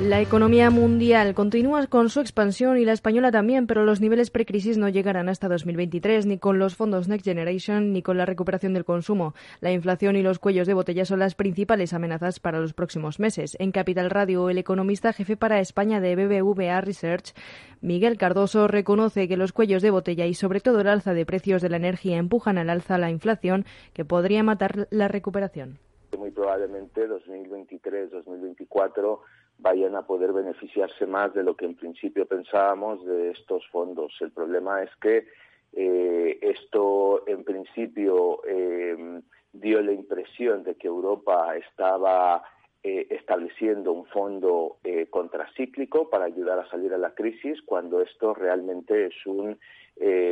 La economía mundial continúa con su expansión y la española también, pero los niveles precrisis no llegarán hasta 2023, ni con los fondos Next Generation ni con la recuperación del consumo. La inflación y los cuellos de botella son las principales amenazas para los próximos meses. En Capital Radio, el economista jefe para España de BBVA Research, Miguel Cardoso, reconoce que los cuellos de botella y sobre todo el alza de precios de la energía empujan al alza la inflación que podría matar la recuperación. Muy probablemente 2023-2024 vayan a poder beneficiarse más de lo que en principio pensábamos de estos fondos. El problema es que eh, esto en principio eh, dio la impresión de que Europa estaba eh, estableciendo un fondo contracíclico para ayudar a salir a la crisis, cuando esto realmente es un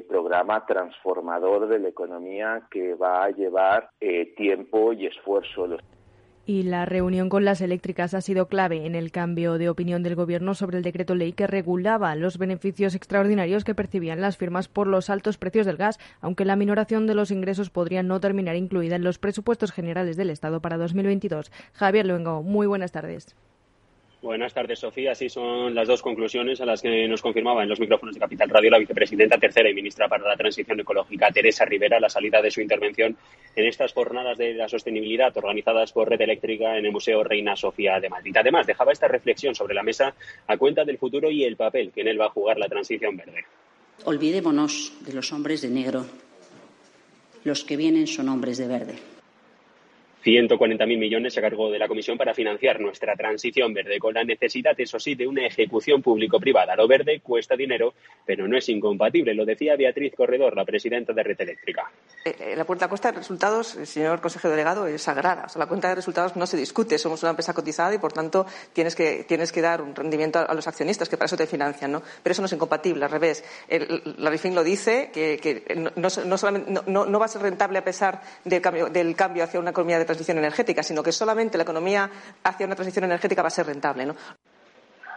programa transformador de la economía que va a llevar tiempo y esfuerzo. Y la reunión con las eléctricas ha sido clave en el cambio de opinión del Gobierno sobre el decreto ley que regulaba los beneficios extraordinarios que percibían las firmas por los altos precios del gas, aunque la minoración de los ingresos podría no terminar incluida en los presupuestos generales del Estado para 2022. Javier Luengo, muy buenas tardes. Buenas tardes, Sofía. Así son las dos conclusiones a las que nos confirmaba en los micrófonos de Capital Radio la vicepresidenta tercera y ministra para la Transición Ecológica, Teresa Rivera, la salida de su intervención en estas jornadas de la sostenibilidad organizadas por Red Eléctrica en el Museo Reina Sofía de Madrid. Además, dejaba esta reflexión sobre la mesa a cuenta del futuro y el papel que en él va a jugar la transición verde. Olvidémonos de los hombres de negro. Los que vienen son hombres de verde 140.000 millones a cargo de la Comisión para financiar nuestra transición verde, con la necesidad, eso sí, de una ejecución público-privada. Lo verde cuesta dinero, pero no es incompatible. Lo decía Beatriz Corredor, la presidenta de Red Eléctrica. Eh, eh, la, cuenta de resultados, señor consejero delegado, es sagrada. la cuenta de resultados no se discute. Somos una empresa cotizada y, por tanto, tienes que, tienes que dar un rendimiento a, los accionistas, que para eso te financian. ¿no? Pero eso no es incompatible, al revés. la RIFIN lo dice, que, no, no, va a ser rentable a pesar del cambio, del cambio hacia una economía de transición energética, sino que solamente la economía hacia una transición energética va a ser rentable. ¿no?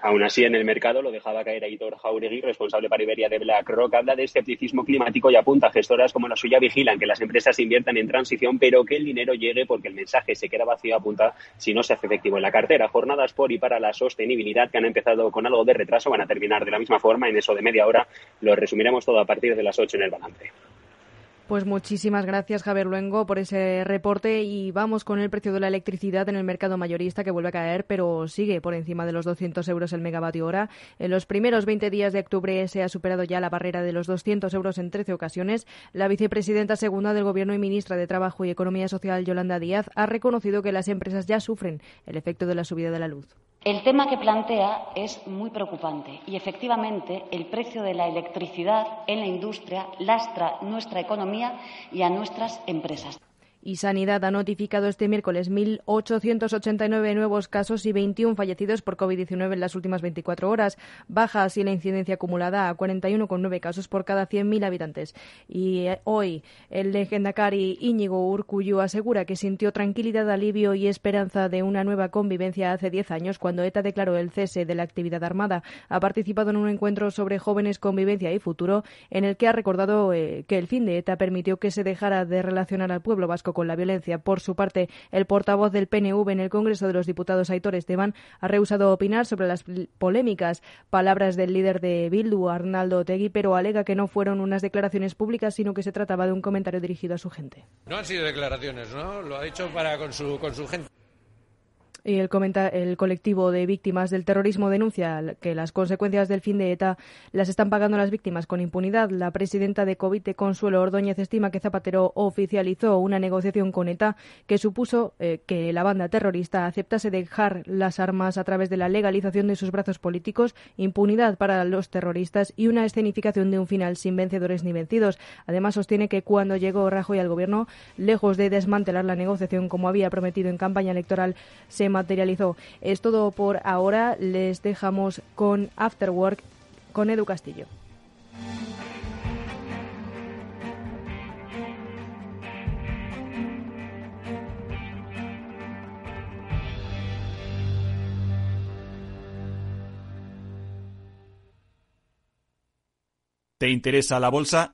Aún así, en el mercado lo dejaba caer Aitor Jauregui, responsable para Iberia de BlackRock, habla de escepticismo climático y apunta gestoras como la suya vigilan que las empresas inviertan en transición, pero que el dinero llegue porque el mensaje se queda vacío, apunta si no se hace efectivo en la cartera. Jornadas por y para la sostenibilidad que han empezado con algo de retraso, van a terminar de la misma forma, en eso de media hora. Lo resumiremos todo a partir de las ocho en el balance. Pues muchísimas gracias, Javier Luengo, por ese reporte. Y vamos con el precio de la electricidad en el mercado mayorista, que vuelve a caer, pero sigue por encima de los 200 euros el megavatio hora. En los primeros 20 días de octubre se ha superado ya la barrera de los 200 euros en 13 ocasiones. La vicepresidenta segunda del Gobierno y ministra de Trabajo y Economía Social, Yolanda Díaz, ha reconocido que las empresas ya sufren el efecto de la subida de la luz. El tema que plantea es muy preocupante y, efectivamente, el precio de la electricidad en la industria lastra nuestra economía y a nuestras empresas. Y Sanidad ha notificado este miércoles 1.889 nuevos casos y 21 fallecidos por COVID-19 en las últimas 24 horas. Baja así la incidencia acumulada a 41,9 casos por cada 100.000 habitantes. Y eh, hoy el legendacari Íñigo Urcuyu asegura que sintió tranquilidad, alivio y esperanza de una nueva convivencia hace 10 años cuando ETA declaró el cese de la actividad armada. Ha participado en un encuentro sobre jóvenes, convivencia y futuro en el que ha recordado eh, que el fin de ETA permitió que se dejara de relacionar al pueblo vasco con la violencia. Por su parte, el portavoz del PNV en el Congreso de los Diputados, Aitor Esteban, ha rehusado opinar sobre las polémicas palabras del líder de Bildu, Arnaldo Otegui, pero alega que no fueron unas declaraciones públicas, sino que se trataba de un comentario dirigido a su gente. No han sido declaraciones, ¿no? Lo ha dicho para con su, con su gente. Y el, colectivo de víctimas del terrorismo denuncia que las consecuencias del fin de ETA las están pagando las víctimas con impunidad. La presidenta de COVID, Consuelo Ordóñez, estima que Zapatero oficializó una negociación con ETA que supuso eh, que la banda terrorista aceptase dejar las armas a través de la legalización de sus brazos políticos, impunidad para los terroristas y una escenificación de un final sin vencedores ni vencidos. Además, sostiene que cuando llegó Rajoy al gobierno, lejos de desmantelar la negociación como había prometido en campaña electoral, se materializó. Es todo por ahora. Les dejamos con Afterwork con Edu Castillo. ¿Te interesa la bolsa?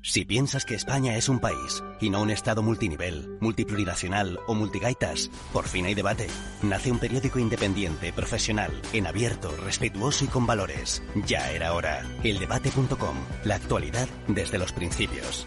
Si piensas que España es un país y no un Estado multinivel, multiplurinacional o multigaitas, por fin hay debate. Nace un periódico independiente, profesional, en abierto, respetuoso y con valores. Ya era hora. Eldebate.com. La actualidad desde los principios.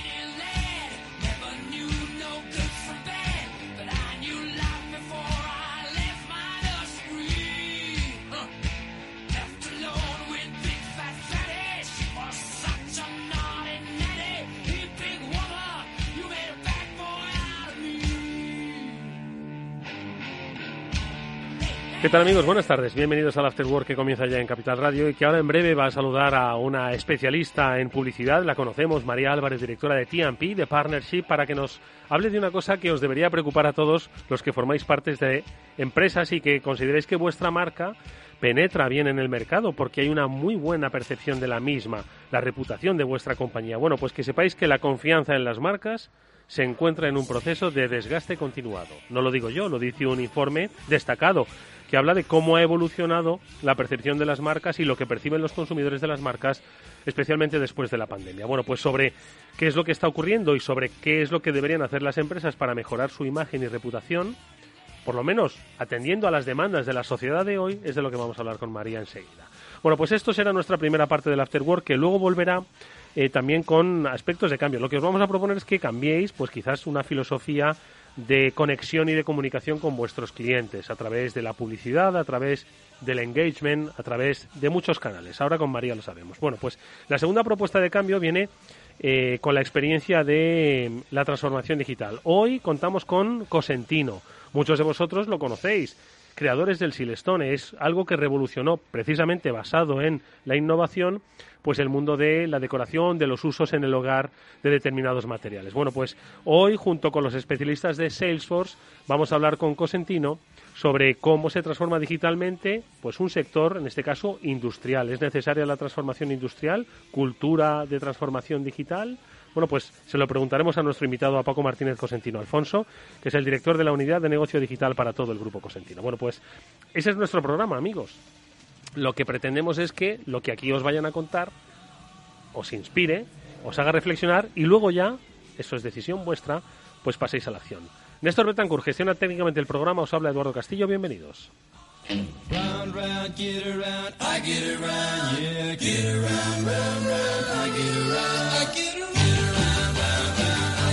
¿Qué tal amigos? Buenas tardes. Bienvenidos al After Work que comienza ya en Capital Radio y que ahora en breve va a saludar a una especialista en publicidad. La conocemos, María Álvarez, directora de TMP, de Partnership, para que nos hable de una cosa que os debería preocupar a todos los que formáis parte de empresas y que consideréis que vuestra marca penetra bien en el mercado porque hay una muy buena percepción de la misma, la reputación de vuestra compañía. Bueno, pues que sepáis que la confianza en las marcas se encuentra en un proceso de desgaste continuado. No lo digo yo, lo dice un informe destacado que habla de cómo ha evolucionado la percepción de las marcas y lo que perciben los consumidores de las marcas, especialmente después de la pandemia. Bueno, pues sobre qué es lo que está ocurriendo y sobre qué es lo que deberían hacer las empresas para mejorar su imagen y reputación, por lo menos atendiendo a las demandas de la sociedad de hoy, es de lo que vamos a hablar con María enseguida. Bueno, pues esto será nuestra primera parte del Afterwork, que luego volverá eh, también con aspectos de cambio. Lo que os vamos a proponer es que cambiéis, pues quizás una filosofía de conexión y de comunicación con vuestros clientes a través de la publicidad, a través del engagement, a través de muchos canales. Ahora con María lo sabemos. Bueno, pues la segunda propuesta de cambio viene eh, con la experiencia de la transformación digital. Hoy contamos con Cosentino. Muchos de vosotros lo conocéis creadores del Silestone. Es algo que revolucionó, precisamente basado en la innovación, pues el mundo de la decoración, de los usos en el hogar de determinados materiales. Bueno, pues hoy, junto con los especialistas de Salesforce, vamos a hablar con Cosentino sobre cómo se transforma digitalmente pues un sector, en este caso industrial. ¿Es necesaria la transformación industrial? ¿Cultura de transformación digital? Bueno, pues se lo preguntaremos a nuestro invitado, a Paco Martínez Cosentino Alfonso, que es el director de la unidad de negocio digital para todo el grupo Cosentino. Bueno, pues ese es nuestro programa, amigos. Lo que pretendemos es que lo que aquí os vayan a contar os inspire, os haga reflexionar y luego ya, eso es decisión vuestra, pues paséis a la acción. Néstor Betancourt gestiona técnicamente el programa, os habla Eduardo Castillo, bienvenidos.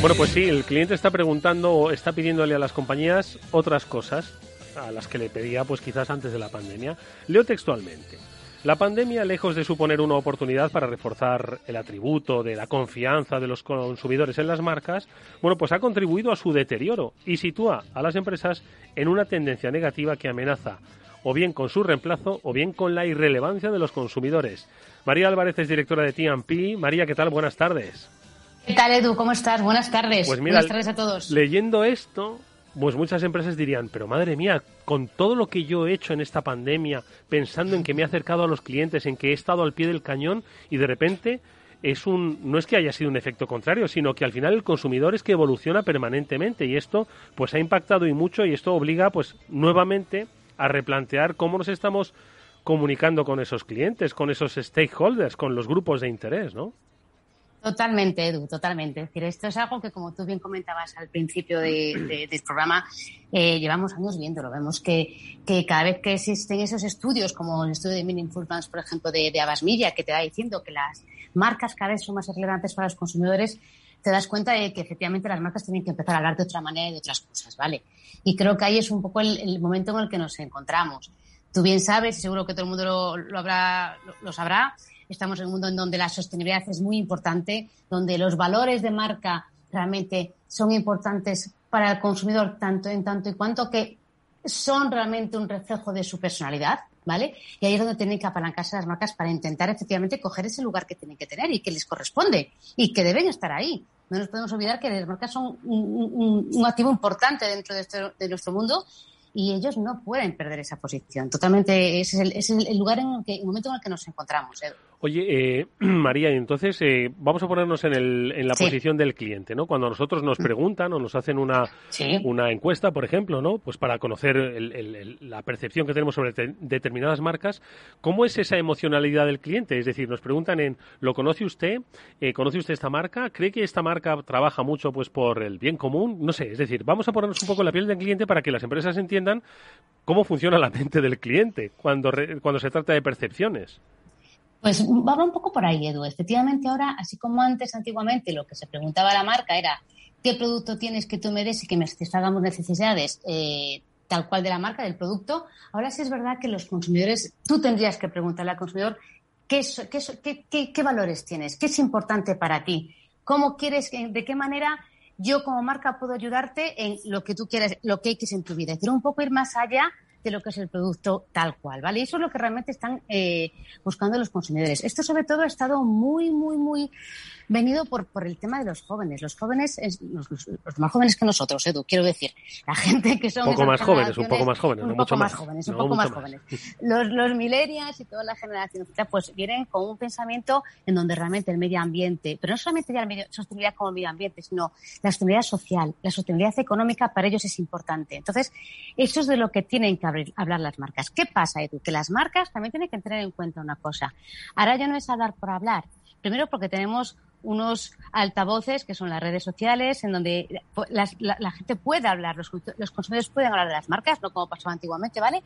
Bueno, pues sí, el cliente está preguntando o está pidiéndole a las compañías otras cosas a las que le pedía pues quizás antes de la pandemia. Leo textualmente. La pandemia, lejos de suponer una oportunidad para reforzar el atributo de la confianza de los consumidores en las marcas, bueno, pues ha contribuido a su deterioro y sitúa a las empresas en una tendencia negativa que amenaza o bien con su reemplazo o bien con la irrelevancia de los consumidores. María Álvarez es directora de TMP. María, ¿qué tal? Buenas tardes. ¿Qué tal, Edu? ¿Cómo estás? Buenas tardes. Pues Buenas tardes a todos. Leyendo esto, pues muchas empresas dirían, pero madre mía, con todo lo que yo he hecho en esta pandemia, pensando en que me he acercado a los clientes, en que he estado al pie del cañón y de repente es un no es que haya sido un efecto contrario, sino que al final el consumidor es que evoluciona permanentemente y esto pues ha impactado y mucho y esto obliga pues nuevamente a replantear cómo nos estamos comunicando con esos clientes, con esos stakeholders, con los grupos de interés, ¿no? Totalmente, Edu, totalmente. Es decir, esto es algo que, como tú bien comentabas al principio del programa, eh, llevamos años viéndolo. Vemos que, cada vez que existen esos estudios, como el estudio de Meaningful Brands, por ejemplo, de, de Abbas Media, que te va diciendo que las marcas cada vez son más relevantes para los consumidores, te das cuenta de que efectivamente las marcas tienen que empezar a hablar de otra manera y de otras cosas, ¿vale? Y creo que ahí es un poco el, momento en el que nos encontramos. Tú bien sabes, y seguro que todo el mundo lo, habrá, lo sabrá, estamos en un mundo en donde la sostenibilidad es muy importante, donde los valores de marca realmente son importantes para el consumidor tanto en tanto y cuanto que son realmente un reflejo de su personalidad, ¿vale? Y ahí es donde tienen que apalancarse las marcas para intentar efectivamente coger ese lugar que tienen que tener y que les corresponde y que deben estar ahí. No nos podemos olvidar que las marcas son un, activo importante dentro de, este, nuestro mundo y ellos no pueden perder esa posición. Totalmente, ese es el, lugar en el, que, el momento en el que nos encontramos. Oye, eh, María, y entonces eh, vamos a ponernos en, el, en la posición del cliente, ¿no? Cuando a nosotros nos mm. preguntan o nos hacen una, una encuesta, por ejemplo, ¿no? Pues para conocer la percepción que tenemos sobre determinadas marcas, ¿cómo es esa emocionalidad del cliente? Es decir, nos preguntan en, ¿lo conoce usted? Eh, ¿Conoce usted esta marca? ¿Cree que esta marca trabaja mucho pues por el bien común? No sé, es decir, vamos a ponernos un poco en la piel del cliente para que las empresas entiendan cómo funciona la mente del cliente cuando, cuando se trata de percepciones. Pues va un poco por ahí, Edu. Efectivamente, ahora, así como antes, antiguamente, lo que se preguntaba a la marca era qué producto tienes que tú mereces y que me satisfagamos necesidades eh, tal cual de la marca, del producto. Ahora sí es verdad que los consumidores, tú tendrías que preguntarle al consumidor qué, qué, qué, qué valores tienes, qué es importante para ti, cómo quieres, de qué manera yo como marca puedo ayudarte en lo que tú quieras, lo que es en tu vida. Quiero un poco ir más allá de lo que es el producto tal cual, ¿vale? Y eso es lo que realmente están eh, buscando los consumidores. Esto sobre todo ha estado muy, muy, muy venido por, por el tema de los jóvenes. Los jóvenes, los, más jóvenes que nosotros, Edu, quiero decir. La gente que son... Un poco más jóvenes, un poco más jóvenes, un no poco más jóvenes, un poco más, jóvenes. Los, los millennials y toda la generación pues vienen con un pensamiento en donde realmente el medio ambiente, pero no solamente ya la sostenibilidad como el medio ambiente, sino la sostenibilidad social, la sostenibilidad económica para ellos es importante. Entonces, eso es de lo que tienen que hablar las marcas. ¿Qué pasa? Que las marcas también tienen que tener en cuenta una cosa. Ahora ya no es hablar por hablar. Primero porque tenemos unos altavoces que son las redes sociales, en donde la, gente puede hablar, los, consumidores pueden hablar de las marcas, no como pasaba antiguamente, ¿vale?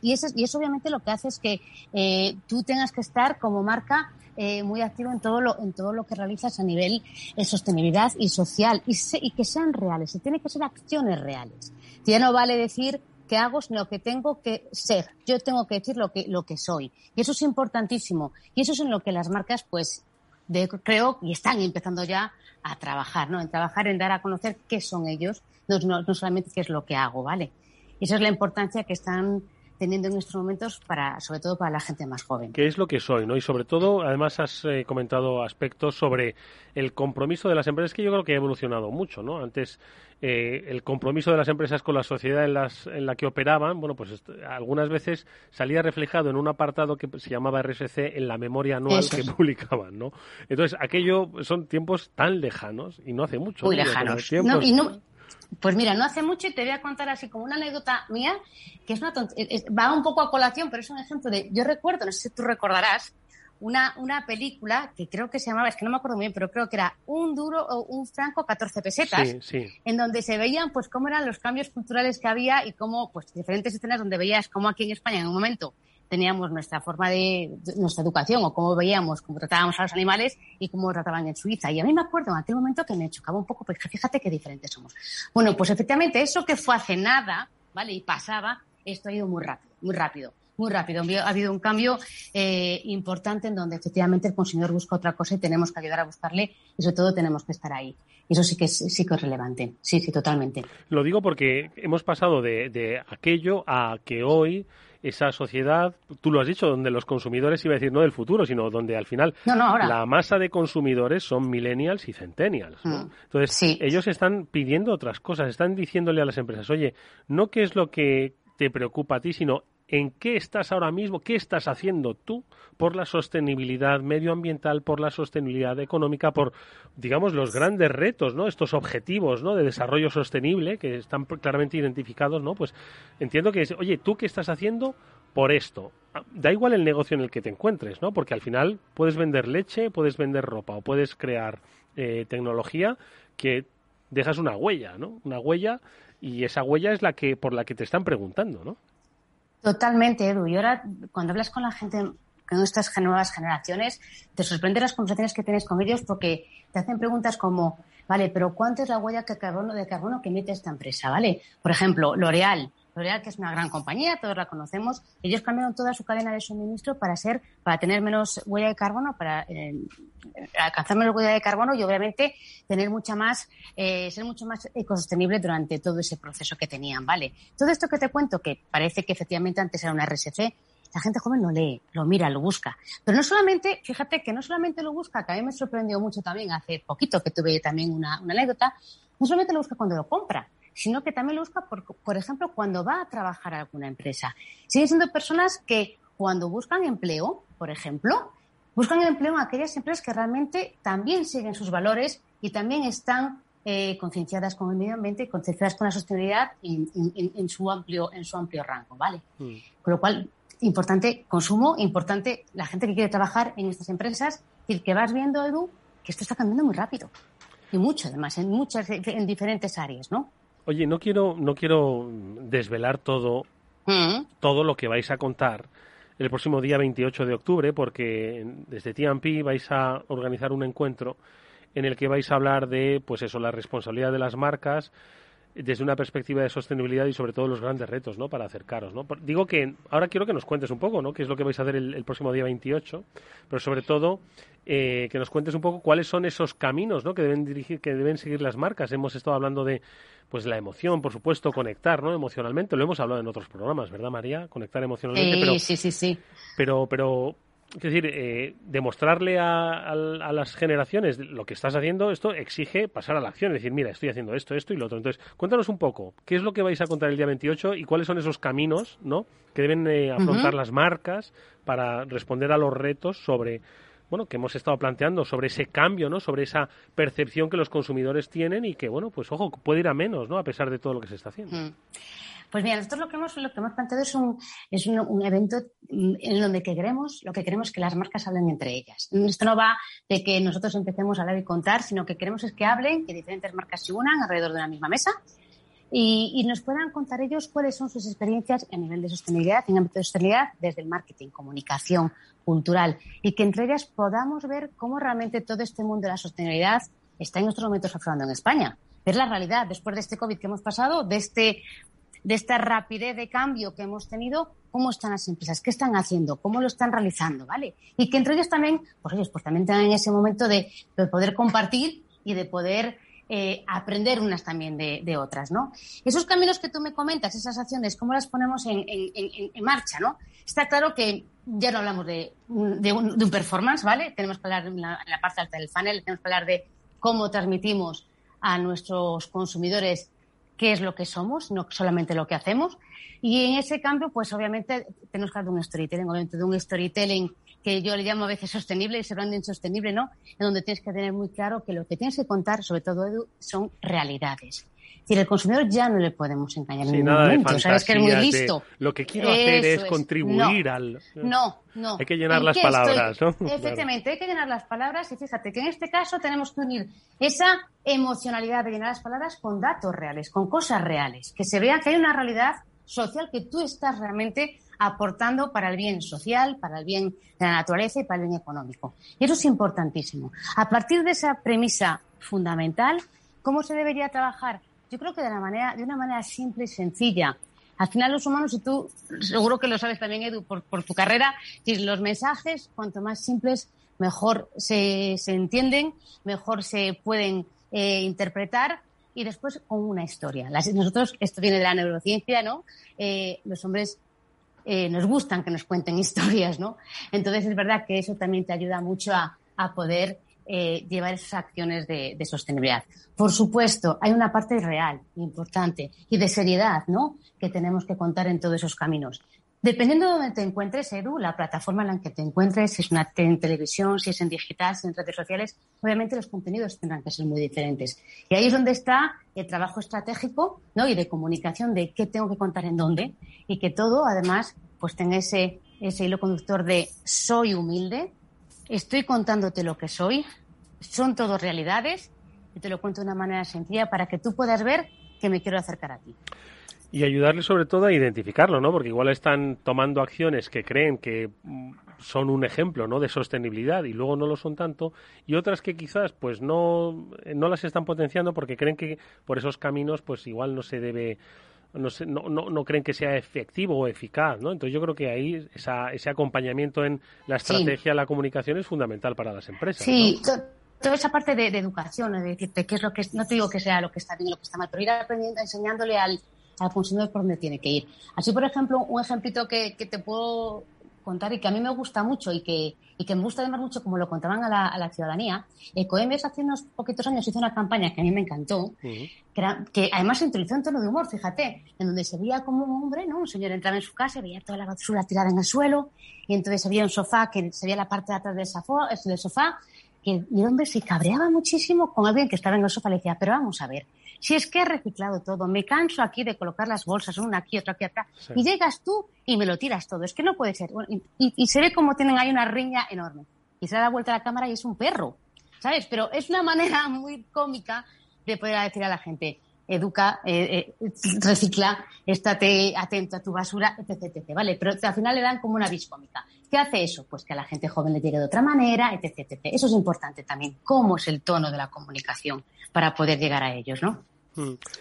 Y eso, y eso obviamente lo que hace es que eh, tú tengas que estar como marca eh, muy activo en todo lo en todo lo que realizas a nivel de sostenibilidad y social y, que sean reales, se tiene que ser acciones reales. Ya no vale decir que hago, sino que tengo que ser. Yo tengo que decir lo que, lo que soy. Y eso es importantísimo. Y eso es en lo que las marcas, pues, de, creo, y están empezando ya a trabajar, ¿no? En trabajar en dar a conocer qué son ellos, no, no, solamente qué es lo que hago, ¿vale? Y esa es la importancia que están teniendo en estos momentos para, sobre todo para la gente más joven. ¿Qué es lo que soy, no? Y sobre todo, además has eh, comentado aspectos sobre el compromiso de las empresas que yo creo que ha evolucionado mucho, ¿no? Antes eh, el compromiso de las empresas con la sociedad en, las, en la que operaban, bueno, pues algunas veces salía reflejado en un apartado que se llamaba RSC en la memoria anual que publicaban, ¿no? Entonces, aquello son tiempos tan lejanos y no hace mucho. Muy lejanos. Pues mira, no hace mucho y te voy a contar así como una anécdota mía, que es una va un poco a colación, pero es un ejemplo de, yo recuerdo, no sé si tú recordarás, una, una película que creo que se llamaba, es que no me acuerdo muy bien, pero creo que era un duro o un franco 14 pesetas, en donde se veían pues cómo eran los cambios culturales que había y cómo, pues diferentes escenas donde veías cómo aquí en España en un momento teníamos nuestra forma de, nuestra educación o cómo veíamos, cómo tratábamos a los animales y cómo trataban en Suiza. Y a mí me acuerdo en aquel momento que me chocaba un poco, pues fíjate qué diferentes somos. Bueno, pues efectivamente eso que fue hace nada, ¿vale? Y pasaba, esto ha ido muy rápido, muy rápido muy rápido. Ha habido un cambio eh, importante en donde efectivamente el consumidor busca otra cosa y tenemos que ayudar a buscarle y sobre todo tenemos que estar ahí. Eso sí que es, sí que es relevante. Sí, sí, totalmente. Lo digo porque hemos pasado de, aquello a que hoy esa sociedad, tú lo has dicho, donde los consumidores, iba a decir no del futuro, sino donde al final la masa de consumidores son millennials y centennials. Mm. Entonces, ellos están pidiendo otras cosas, están diciéndole a las empresas, oye, no qué es lo que te preocupa a ti, sino en qué estás ahora mismo, qué estás haciendo tú por la sostenibilidad medioambiental, por la sostenibilidad económica, por, digamos, los grandes retos, ¿no? Estos objetivos, ¿no? De desarrollo sostenible que están claramente identificados, ¿no? Pues entiendo que oye, ¿tú qué estás haciendo por esto? Ah, da igual el negocio en el que te encuentres, ¿no? Porque al final puedes vender leche, puedes vender ropa o puedes crear eh, tecnología que dejas una huella, ¿no? Una huella y esa huella es la que por la que te están preguntando, ¿no? Totalmente, Edu. Y ahora, cuando hablas con la gente, con estas nuevas generaciones, te sorprende las conversaciones que tienes con ellos porque te hacen preguntas como, vale, pero ¿cuánto es la huella de carbono, de carbono que emite esta empresa? ¿Vale? Por ejemplo, L'Oreal, L'Oreal, que es una gran compañía, todos la conocemos, ellos cambiaron toda su cadena de suministro para ser, para tener menos huella de carbono, para eh, alcanzar menos huella de carbono y obviamente tener mucha más, eh, ser mucho más ecosostenible durante todo ese proceso que tenían, ¿vale? Todo esto que te cuento, que parece que efectivamente antes era una RSC, la gente joven lo lee, lo mira, lo busca. Pero no solamente, fíjate que no solamente lo busca, que a mí me sorprendió mucho también hace poquito que tuve también una, una anécdota, no solamente lo busca cuando lo compra, sino que también lo busca, por, por ejemplo, cuando va a trabajar a alguna empresa. Siguen siendo personas que cuando buscan empleo, por ejemplo, buscan empleo en aquellas empresas que realmente también siguen sus valores y también están eh, concienciadas con el medio ambiente, concienciadas con la sostenibilidad en, en, en, su amplio en su amplio rango, ¿vale? Mm. Con lo cual importante consumo, importante la gente que quiere trabajar en estas empresas, y que vas viendo Edu que esto está cambiando muy rápido y mucho además en muchas en diferentes áreas, ¿no? Oye, no quiero, no quiero desvelar todo, mm. todo lo que vais a contar el próximo día 28 de octubre, porque desde TMP vais a organizar un encuentro en el que vais a hablar de, pues eso, la responsabilidad de las marcas desde una perspectiva de sostenibilidad y sobre todo los grandes retos, ¿no? Para acercaros, ¿no? Digo que ahora quiero que nos cuentes un poco, ¿no? Qué es lo que vais a hacer el, el próximo día 28, pero sobre todo eh, que nos cuentes un poco cuáles son esos caminos, ¿no? Que deben dirigir, que deben seguir las marcas. Hemos estado hablando de pues la emoción, por supuesto, conectar, ¿no? Emocionalmente, lo hemos hablado en otros programas, ¿verdad, María? Conectar emocionalmente, sí, pero sí, sí, sí. Pero, pero es decir, eh, demostrarle a, a, a, las generaciones lo que estás haciendo, esto exige pasar a la acción, es decir, mira, estoy haciendo esto, esto y lo otro. Entonces, cuéntanos un poco, ¿qué es lo que vais a contar el día 28 y cuáles son esos caminos, ¿no? Que deben eh, afrontar uh -huh. las marcas para responder a los retos sobre bueno, que hemos estado planteando sobre ese cambio, ¿no? Sobre esa percepción que los consumidores tienen y que, bueno, pues ojo, puede ir a menos, ¿no? A pesar de todo lo que se está haciendo. Mm. Pues mira, nosotros lo que hemos, lo que hemos planteado es un, es un, evento en donde que queremos, lo que queremos es que las marcas hablen entre ellas. Esto no va de que nosotros empecemos a hablar y contar, sino que queremos es que hablen, que diferentes marcas se unan alrededor de una misma mesa y, nos puedan contar ellos cuáles son sus experiencias a nivel de sostenibilidad, en ámbito de sostenibilidad, desde el marketing, comunicación, cultural, y que entre ellas podamos ver cómo realmente todo este mundo de la sostenibilidad está en estos momentos aflorando en España. Ver la realidad. Después de este COVID que hemos pasado, de este de esta rapidez de cambio que hemos tenido, cómo están las empresas, qué están haciendo, cómo lo están realizando, ¿vale? Y que entre ellos también, pues ellos pues también tengan ese momento de poder compartir y de poder eh, aprender unas también de, de, otras, ¿no? Esos caminos que tú me comentas, esas acciones, ¿cómo las ponemos en, en, en, en marcha, ¿no? Está claro que ya no hablamos de, de, un, de un performance, ¿vale? Tenemos que hablar en la, la, parte alta del funnel, tenemos que hablar de cómo transmitimos a nuestros consumidores qué es lo que somos, no solamente lo que hacemos. Y en ese cambio, pues obviamente tenemos que hablar de un storytelling, obviamente de un storytelling que yo le llamo a veces sostenible, ese branding sostenible, ¿no? En donde tienes que tener muy claro que lo que tienes que contar, sobre todo, Edu, son realidades. Es decir, el consumidor ya no le podemos engañar sí, en ningún momento. De Sabes que es muy listo. Lo que quiero hacer es, es, contribuir no, al. No, no. Hay que llenar las palabras, estoy? ¿no? Efectivamente, claro. hay que llenar las palabras y fíjate que en este caso tenemos que unir esa emocionalidad de llenar las palabras con datos reales, con cosas reales, que se vea que hay una realidad social que tú estás realmente aportando para el bien social, para el bien de la naturaleza y para el bien económico. Y eso es importantísimo. A partir de esa premisa fundamental, ¿cómo se debería trabajar? Yo creo que de, una manera simple y sencilla. Al final los humanos, y tú seguro que lo sabes también, Edu, por, tu carrera, los mensajes, cuanto más simples, mejor se, entienden, mejor se pueden eh, interpretar y después con una historia. Nosotros, esto viene de la neurociencia, ¿no? Eh, los hombres eh, nos gustan que nos cuenten historias, ¿no? Entonces es verdad que eso también te ayuda mucho a, a poder eh, llevar esas acciones de, de, sostenibilidad. Por supuesto, hay una parte real, importante, y de seriedad, ¿no? Que tenemos que contar en todos esos caminos. Dependiendo de donde te encuentres, Edu, la plataforma en la que te encuentres, si es en televisión, si es en digital, si es en redes sociales, obviamente los contenidos tendrán que ser muy diferentes. Y ahí es donde está el trabajo estratégico ¿no? y de comunicación de qué tengo que contar en dónde y que todo, además, pues tenga ese, ese hilo conductor de soy humilde, estoy contándote lo que soy, son todo realidades y te lo cuento de una manera sencilla para que tú puedas ver que me quiero acercar a ti. Y ayudarle sobre todo a identificarlo, ¿no? Porque igual están tomando acciones que creen que son un ejemplo, ¿no? De sostenibilidad y luego no lo son tanto y otras que quizás pues no, no las están potenciando porque creen que por esos caminos pues igual no se debe no, no, no, creen que sea efectivo o eficaz, ¿no? Entonces yo creo que ahí esa, ese acompañamiento en la estrategia, la comunicación es fundamental para las empresas. Sí, toda esa parte de, educación, es decir, qué es lo que, no te digo que sea lo que está bien y lo que está mal, pero ir aprendiendo, enseñándole al, al consumidor por dónde tiene que ir. Así, por ejemplo, un ejemplito que, que te puedo contar y que a mí me gusta mucho y que, y que me gusta además mucho como lo contaban a la, a la ciudadanía. Ecoembes hace unos poquitos años hizo una campaña que a mí me encantó, que, era, que, además se utilizó en tono de humor, fíjate, en donde se veía como un hombre, ¿no? Un señor entraba en su casa, veía toda la basura tirada en el suelo y entonces había un sofá que se veía la parte de atrás del sofá, del sofá que el hombre se cabreaba muchísimo con alguien que estaba en el sofá y le decía, pero vamos a ver, si es que he reciclado todo, me canso aquí de colocar las bolsas, una aquí, otra aquí, atrás, y llegas tú y me lo tiras todo. Es que no puede ser. y, se ve como tienen ahí una riña enorme. Y se da vuelta a la cámara y es un perro, ¿sabes? Pero es una manera muy cómica de poder decir a la gente, educa, eh, eh, recicla, estate atento a tu basura, etc, ¿vale? Pero al final le dan como una vis cómica. ¿Qué hace eso? Pues que a la gente joven le llegue de otra manera, etc, etc. Eso es importante también. ¿Cómo es el tono de la comunicación para poder llegar a ellos, no?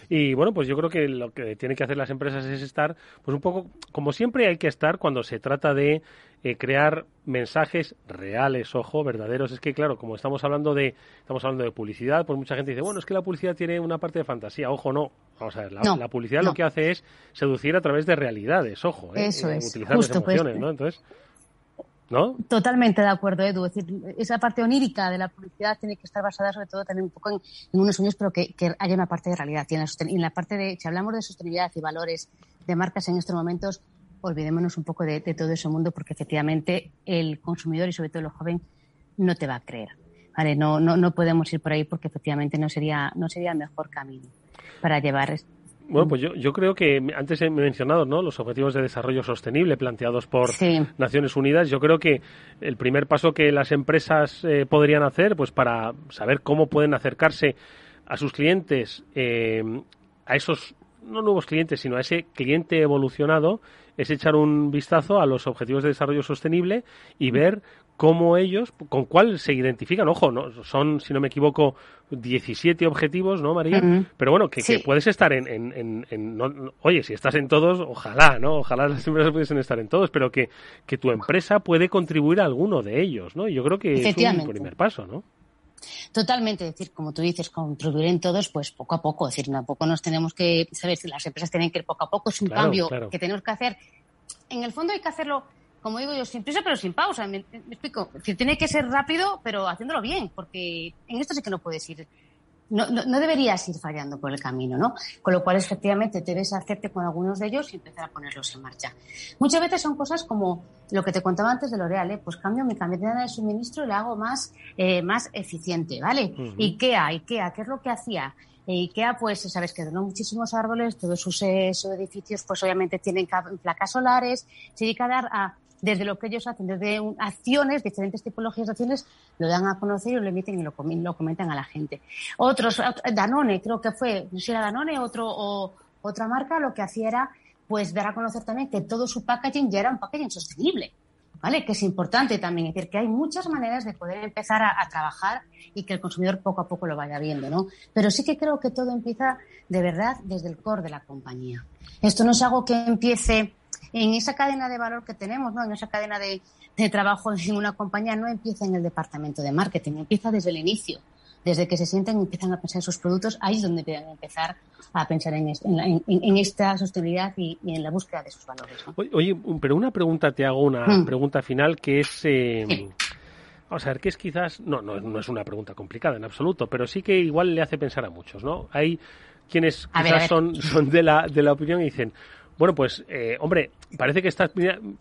Y bueno, pues yo creo que lo que tienen que hacer las empresas es estar, pues un poco, como siempre hay que estar cuando se trata de eh, crear mensajes reales, ojo, verdaderos. Es que claro, como estamos hablando de, estamos hablando de publicidad, pues mucha gente dice, bueno, es que la publicidad tiene una parte de fantasía. Ojo, no. Vamos a ver, la, publicidad lo que hace es seducir a través de realidades, ojo, ¿eh? Eso eh, es. utilizar las pues, emociones, ¿no? Entonces, Totalmente de acuerdo, Edu. Es decir, esa parte onírica de la publicidad tiene que estar basada sobre todo también un poco en, unos sueños, pero que, haya una parte de realidad. Y en, la parte de, si hablamos de sostenibilidad y valores de marcas en estos momentos, olvidémonos un poco de, todo ese mundo porque efectivamente el consumidor y sobre todo el joven no te va a creer. Vale, no, no, no podemos ir por ahí porque efectivamente no sería, no sería el mejor camino para llevar bueno, pues yo, yo creo que antes he mencionado ¿no? los objetivos de desarrollo sostenible planteados por Naciones Unidas. Yo creo que el primer paso que las empresas eh, podrían hacer, pues para saber cómo pueden acercarse a sus clientes, eh, a esos no nuevos clientes, sino a ese cliente evolucionado, es echar un vistazo a los objetivos de desarrollo sostenible y ver cómo ellos, con cuál se identifican. Ojo, no son, si no me equivoco, 17 objetivos, ¿no, María? Pero bueno, que, puedes estar en... en, en, oye, si estás en todos, ojalá, ¿no? Ojalá las empresas pudiesen estar en todos, pero que, que tu empresa puede contribuir a alguno de ellos, ¿no? Yo creo que es un primer paso, ¿no? Totalmente, es decir, como tú dices, contribuir en todos, pues poco a poco, es decir, tampoco nos tenemos que, sabes, las empresas tienen que ir poco a poco, es un cambio que tenemos que hacer. En el fondo hay que hacerlo como digo yo, sin prisa pero sin pausa. Me, explico. Tiene que ser rápido, pero haciéndolo bien, porque en esto sí que no puedes ir. No, no, deberías ir fallando por el camino, ¿no? Con lo cual, efectivamente, debes hacerte con algunos de ellos y empezar a ponerlos en marcha. Muchas veces son cosas como lo que te contaba antes de L'Oreal, ¿eh? pues cambio mi cadena de suministro y la hago más, eh, más eficiente, ¿vale? IKEA, IKEA, ¿qué es lo que hacía? Eh, IKEA, pues, sabes que donó muchísimos árboles, todos sus, edificios, pues obviamente tienen placas solares, se dedica a dar a desde lo que ellos hacen, desde acciones, diferentes tipologías de acciones, lo dan a conocer y lo emiten y lo, comentan a la gente. Otros, Danone, creo que fue, no sé si era Danone otro, o otra marca, lo que hacía era pues dar a conocer también que todo su packaging ya era un packaging sostenible. ¿Vale? Que es importante también, es decir, que hay muchas maneras de poder empezar a, trabajar y que el consumidor poco a poco lo vaya viendo, ¿no? Pero sí que creo que todo empieza de verdad desde el core de la compañía. Esto no es algo que empiece en esa cadena de valor que tenemos, ¿no? en esa cadena de, trabajo en una compañía, no empieza en el departamento de marketing, empieza desde el inicio. Desde que se sienten y empiezan a pensar en sus productos, ahí es donde deben empezar a pensar en, esta sostenibilidad y, en la búsqueda de sus valores. Oye, pero una pregunta, te hago una hmm. pregunta final que es... Eh, Vamos a ver, que es quizás, no, no, no, es una pregunta complicada en absoluto, pero sí que igual le hace pensar a muchos, ¿no? Hay quienes quizás son, son de, la, de la opinión y dicen, bueno, pues, eh, hombre, parece que está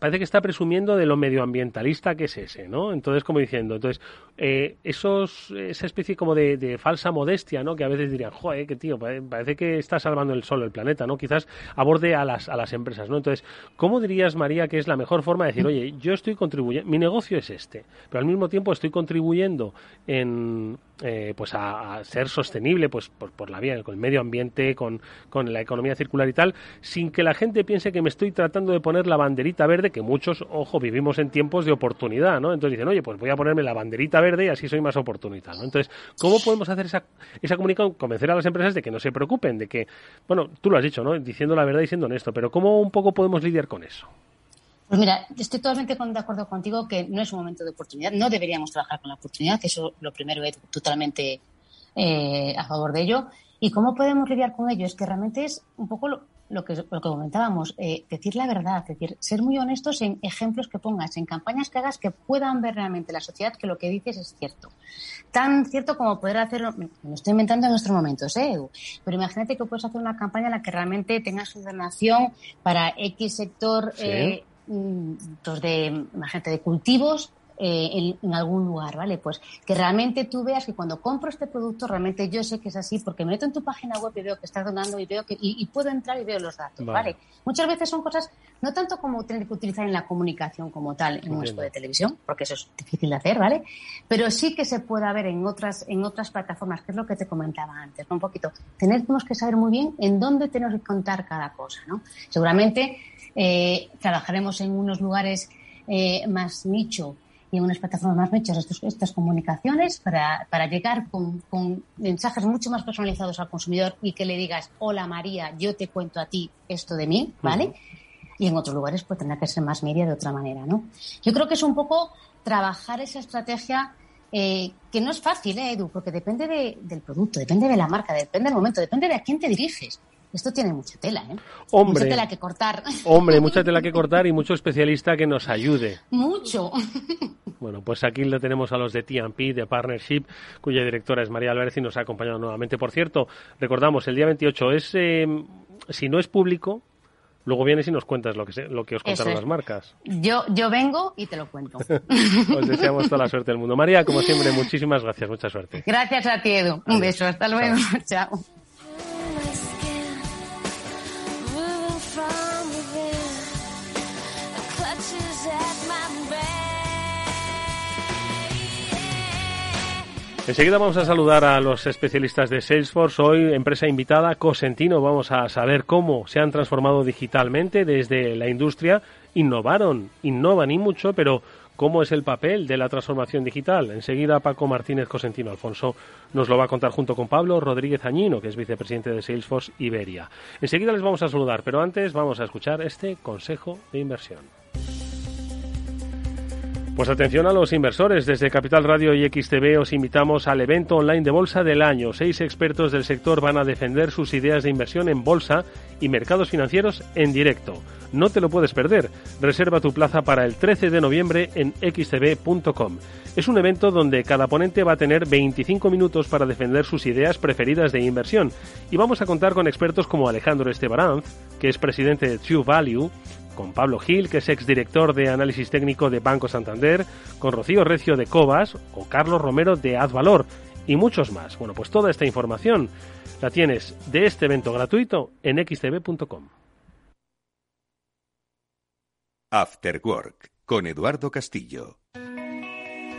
parece que está presumiendo de lo medioambientalista que es ese, ¿no? Entonces, como diciendo, entonces eh, esos esa especie como de, falsa modestia, ¿no? Que a veces dirían, joder, que tío, parece que está salvando el sol, el planeta, ¿no? Quizás aborde a las a las empresas, ¿no? Entonces, ¿cómo dirías María que es la mejor forma de decir, oye, yo estoy contribuyendo, mi negocio es este, pero al mismo tiempo estoy contribuyendo en eh, pues a, ser sostenible pues por, la vía con el medio ambiente con, con, la economía circular y tal sin que la gente piense que me estoy tratando de poner la banderita verde que muchos ojo vivimos en tiempos de oportunidad no entonces dicen oye pues voy a ponerme la banderita verde y así soy más oportunista ¿no? entonces cómo podemos hacer esa esa comunicación convencer a las empresas de que no se preocupen de que bueno tú lo has dicho no diciendo la verdad y siendo honesto pero cómo un poco podemos lidiar con eso pues mira, estoy totalmente de acuerdo contigo que no es un momento de oportunidad, no deberíamos trabajar con la oportunidad, que eso lo primero es totalmente eh, a favor de ello. ¿Y cómo podemos lidiar con ello? Es que realmente es un poco lo, que, lo que comentábamos, eh, decir la verdad, decir, ser muy honestos en ejemplos que pongas, en campañas que hagas que puedan ver realmente la sociedad que lo que dices es cierto. Tan cierto como poder hacerlo, me lo estoy inventando en estos momentos, ¿eh, Edu? Pero imagínate que puedes hacer una campaña en la que realmente tengas su donación para X sector. Eh, de, imagínate, de cultivos eh, en, algún lugar, ¿vale? Pues que realmente tú veas que cuando compro este producto, realmente yo sé que es así, porque me meto en tu página web y veo que estás donando y veo que, y, puedo entrar y veo los datos, vale. Muchas veces son cosas, no tanto como tener que utilizar en la comunicación como tal en un de televisión, porque eso es difícil de hacer, ¿vale? Pero sí que se puede ver en otras, en otras plataformas, que es lo que te comentaba antes, Un poquito. Tenemos que saber muy bien en dónde tenemos que contar cada cosa, ¿no? Seguramente eh, trabajaremos en unos lugares eh, más nicho y en unas plataformas más nichas estos, estas comunicaciones para, para llegar con, con, mensajes mucho más personalizados al consumidor y que le digas, hola María, yo te cuento a ti esto de mí, ¿vale? Y en otros lugares pues tendrá que ser más media de otra manera, ¿no? Yo creo que es un poco trabajar esa estrategia eh, que no es fácil, ¿eh, Edu? Porque depende de, del producto, depende de la marca, depende del momento, depende de a quién te diriges. Esto tiene mucha tela, ¿eh? Hombre, mucha tela que cortar. Hombre, mucha tela que cortar y mucho especialista que nos ayude. Mucho. Bueno, pues aquí lo tenemos a los de TMP, de Partnership, cuya directora es María Álvarez y nos ha acompañado nuevamente. Por cierto, recordamos, el día 28 es, eh, si no es público, luego vienes y nos cuentas lo que, lo que os contaron las marcas. Yo, yo vengo y te lo cuento. os deseamos toda la suerte del mundo. María, como siempre, muchísimas gracias, mucha suerte. Gracias a ti, Edu. Un beso, hasta luego. Chao. Enseguida vamos a saludar a los especialistas de Salesforce. Hoy, empresa invitada, Cosentino. Vamos a saber cómo se han transformado digitalmente desde la industria. Innovaron, innovan y mucho, pero ¿cómo es el papel de la transformación digital? Enseguida Paco Martínez Cosentino Alfonso nos lo va a contar junto con Pablo Rodríguez Añino, que es vicepresidente de Salesforce Iberia. Enseguida les vamos a saludar, pero antes vamos a escuchar este consejo de inversión. Pues atención a los inversores. Desde Capital Radio y XTV os invitamos al evento online de bolsa del año. Seis expertos del sector van a defender sus ideas de inversión en bolsa y mercados financieros en directo. No te lo puedes perder. Reserva tu plaza para el 13 de noviembre en xtv.com. Es un evento donde cada ponente va a tener 25 minutos para defender sus ideas preferidas de inversión. Y vamos a contar con expertos como Alejandro Estebaranz, que es presidente de True Value, con Pablo Gil, que es exdirector de análisis técnico de Banco Santander, con Rocío Recio de Cobas o Carlos Romero de Advalor y muchos más. Bueno, pues toda esta información la tienes de este evento gratuito en xtv.com. After Work con Eduardo Castillo.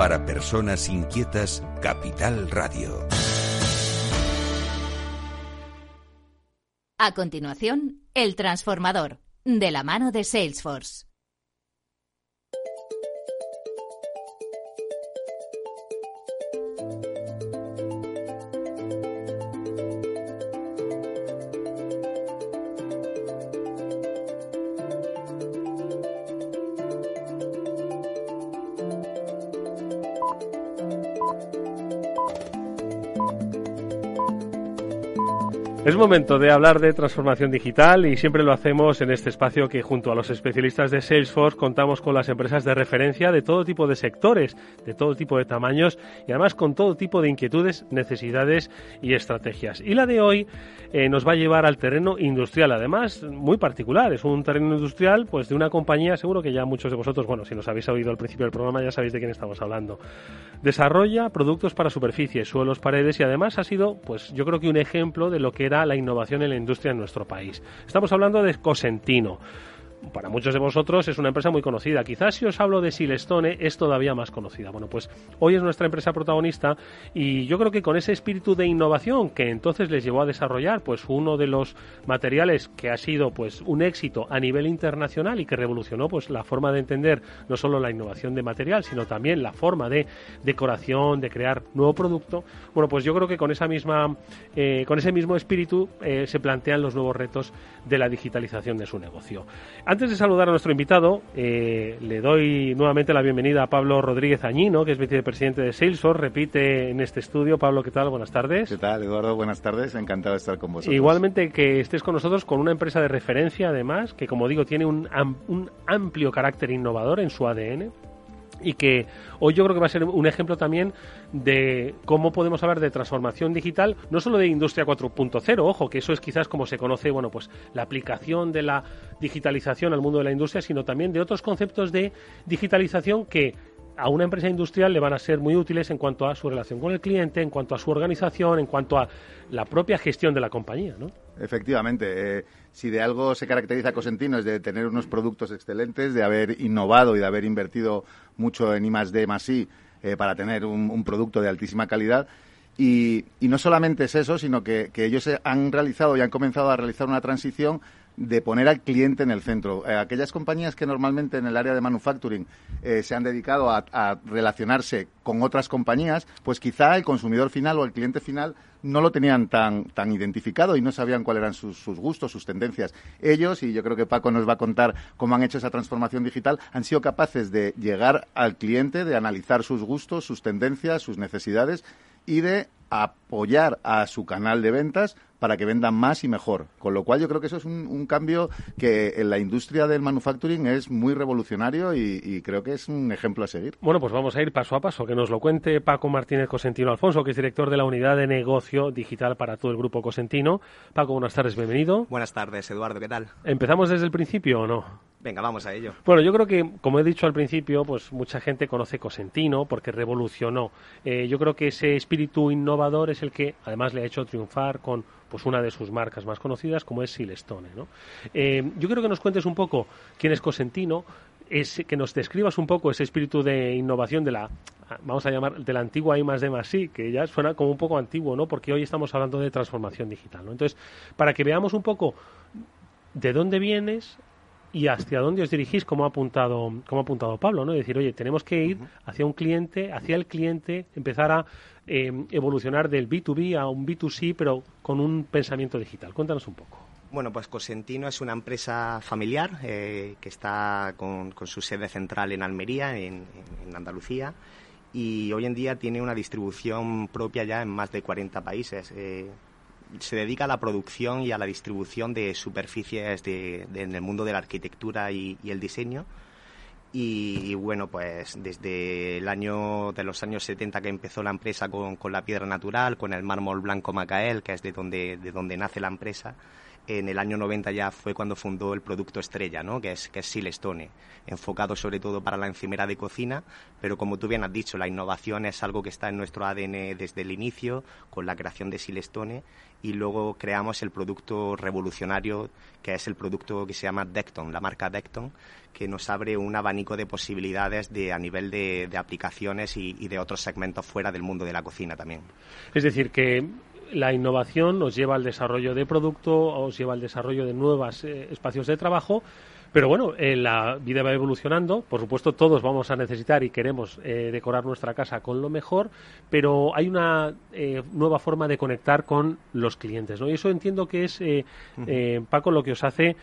Para personas inquietas, Capital Radio. A continuación, El Transformador, de la mano de Salesforce. Es momento de hablar de transformación digital y siempre lo hacemos en este espacio que junto a los especialistas de Salesforce contamos con las empresas de referencia de todo tipo de sectores, de todo tipo de tamaños y además con todo tipo de inquietudes, necesidades y estrategias. Y la de hoy eh, nos va a llevar al terreno industrial, además muy particular. Es un terreno industrial pues de una compañía, seguro que ya muchos de vosotros, bueno, si nos habéis oído al principio del programa ya sabéis de quién estamos hablando. Desarrolla productos para superficies, suelos, paredes y además ha sido, pues yo creo que un ejemplo de lo que la innovación en la industria en nuestro país. Estamos hablando de Cosentino para muchos de vosotros es una empresa muy conocida. Quizás si os hablo de Silestone es todavía más conocida. Bueno, pues hoy es nuestra empresa protagonista y yo creo que con ese espíritu de innovación que entonces les llevó a desarrollar pues uno de los materiales que ha sido pues un éxito a nivel internacional y que revolucionó pues la forma de entender no solo la innovación de material, sino también la forma de decoración, de crear nuevo producto. Bueno, pues yo creo que con esa misma eh, con ese mismo espíritu eh, se plantean los nuevos retos de la digitalización de su negocio. Antes de saludar a nuestro invitado, eh, le doy nuevamente la bienvenida a Pablo Rodríguez Añino, que es vicepresidente de Salesforce. Repite en este estudio. Pablo, ¿qué tal? Buenas tardes. ¿Qué tal, Eduardo? Buenas tardes. Encantado de estar con vosotros. Igualmente que estés con nosotros con una empresa de referencia, además, que como digo, tiene un, un amplio carácter innovador en su ADN y que hoy yo creo que va a ser un ejemplo también de cómo podemos hablar de transformación digital, no solo de industria 4.0, ojo, que eso es quizás como se conoce, bueno, pues la aplicación de la digitalización al mundo de la industria, sino también de otros conceptos de digitalización que a una empresa industrial le van a ser muy útiles en cuanto a su relación con el cliente, en cuanto a su organización, en cuanto a la propia gestión de la compañía, ¿no? Efectivamente. Eh, si de algo se caracteriza Cosentino es de tener unos productos excelentes, de haber innovado y de haber invertido mucho en I más D más I eh, para tener un, producto de altísima calidad. Y, no solamente es eso, sino que, que ellos han realizado y han comenzado a realizar una transición de poner al cliente en el centro. Eh, aquellas compañías que normalmente en el área de manufacturing eh, se han dedicado a, relacionarse con otras compañías, pues quizá el consumidor final o el cliente final no lo tenían tan, tan identificado y no sabían cuáles eran sus, sus, gustos, sus tendencias. Ellos, y yo creo que Paco nos va a contar cómo han hecho esa transformación digital, han sido capaces de llegar al cliente, de analizar sus gustos, sus tendencias, sus necesidades y de apoyar a su canal de ventas para que vendan más y mejor. Con lo cual yo creo que eso es un, cambio que en la industria del manufacturing es muy revolucionario y, creo que es un ejemplo a seguir. Bueno, pues vamos a ir paso a paso. Que nos lo cuente Paco Martínez Cosentino Alfonso, que es director de la unidad de negocio digital para todo el grupo Cosentino. Paco, buenas tardes, bienvenido. Buenas tardes, Eduardo, ¿qué tal? ¿Empezamos desde el principio o no? Venga, vamos a ello. Bueno, yo creo que, como he dicho al principio, pues mucha gente conoce Cosentino porque revolucionó. Eh, yo creo que ese espíritu innovador es el que además le ha hecho triunfar con pues una de sus marcas más conocidas como es Silestone. ¿no? Eh, yo creo que nos cuentes un poco quién es Cosentino, que nos describas un poco ese espíritu de innovación de la vamos a llamar de la antigua I más D más sí, que ya suena como un poco antiguo, ¿no? Porque hoy estamos hablando de transformación digital. Entonces, para que veamos un poco de dónde vienes y hacia dónde os dirigís, como ha apuntado, como ha apuntado Pablo, ¿no? Decir, oye, tenemos que ir hacia un cliente, hacia el cliente, empezar a eh, evolucionar del B2B a un B2C, pero con un pensamiento digital. Cuéntanos un poco. Bueno, pues Cosentino es una empresa familiar eh, que está con, su sede central en Almería, en, Andalucía, y hoy en día tiene una distribución propia ya en más de 40 países. Eh, se dedica a la producción y a la distribución de superficies en el mundo de la arquitectura y, el diseño. Y, bueno, pues desde el año de los años 70 que empezó la empresa con, con la piedra natural, con el mármol blanco Macael, que es de donde, de donde nace la empresa, en el año 90 ya fue cuando fundó el producto estrella, ¿no? que, es, que es Silestone, enfocado sobre todo para la encimera de cocina, pero como tú bien has dicho, la innovación es algo que está en nuestro ADN desde el inicio, con la creación de Silestone, y luego creamos el producto revolucionario, que es el producto que se llama Decton, la marca Decton, que nos abre un abanico de posibilidades de, a nivel de, aplicaciones y, y de otros segmentos fuera del mundo de la cocina también. Es decir, que la innovación nos lleva al desarrollo de producto, os lleva al desarrollo de nuevos eh, espacios de trabajo, pero bueno, eh, la vida va evolucionando. Por supuesto, todos vamos a necesitar y queremos eh, decorar nuestra casa con lo mejor, pero hay una nueva forma de conectar con los clientes. ¿no? Y eso entiendo que es, Paco, lo que os hace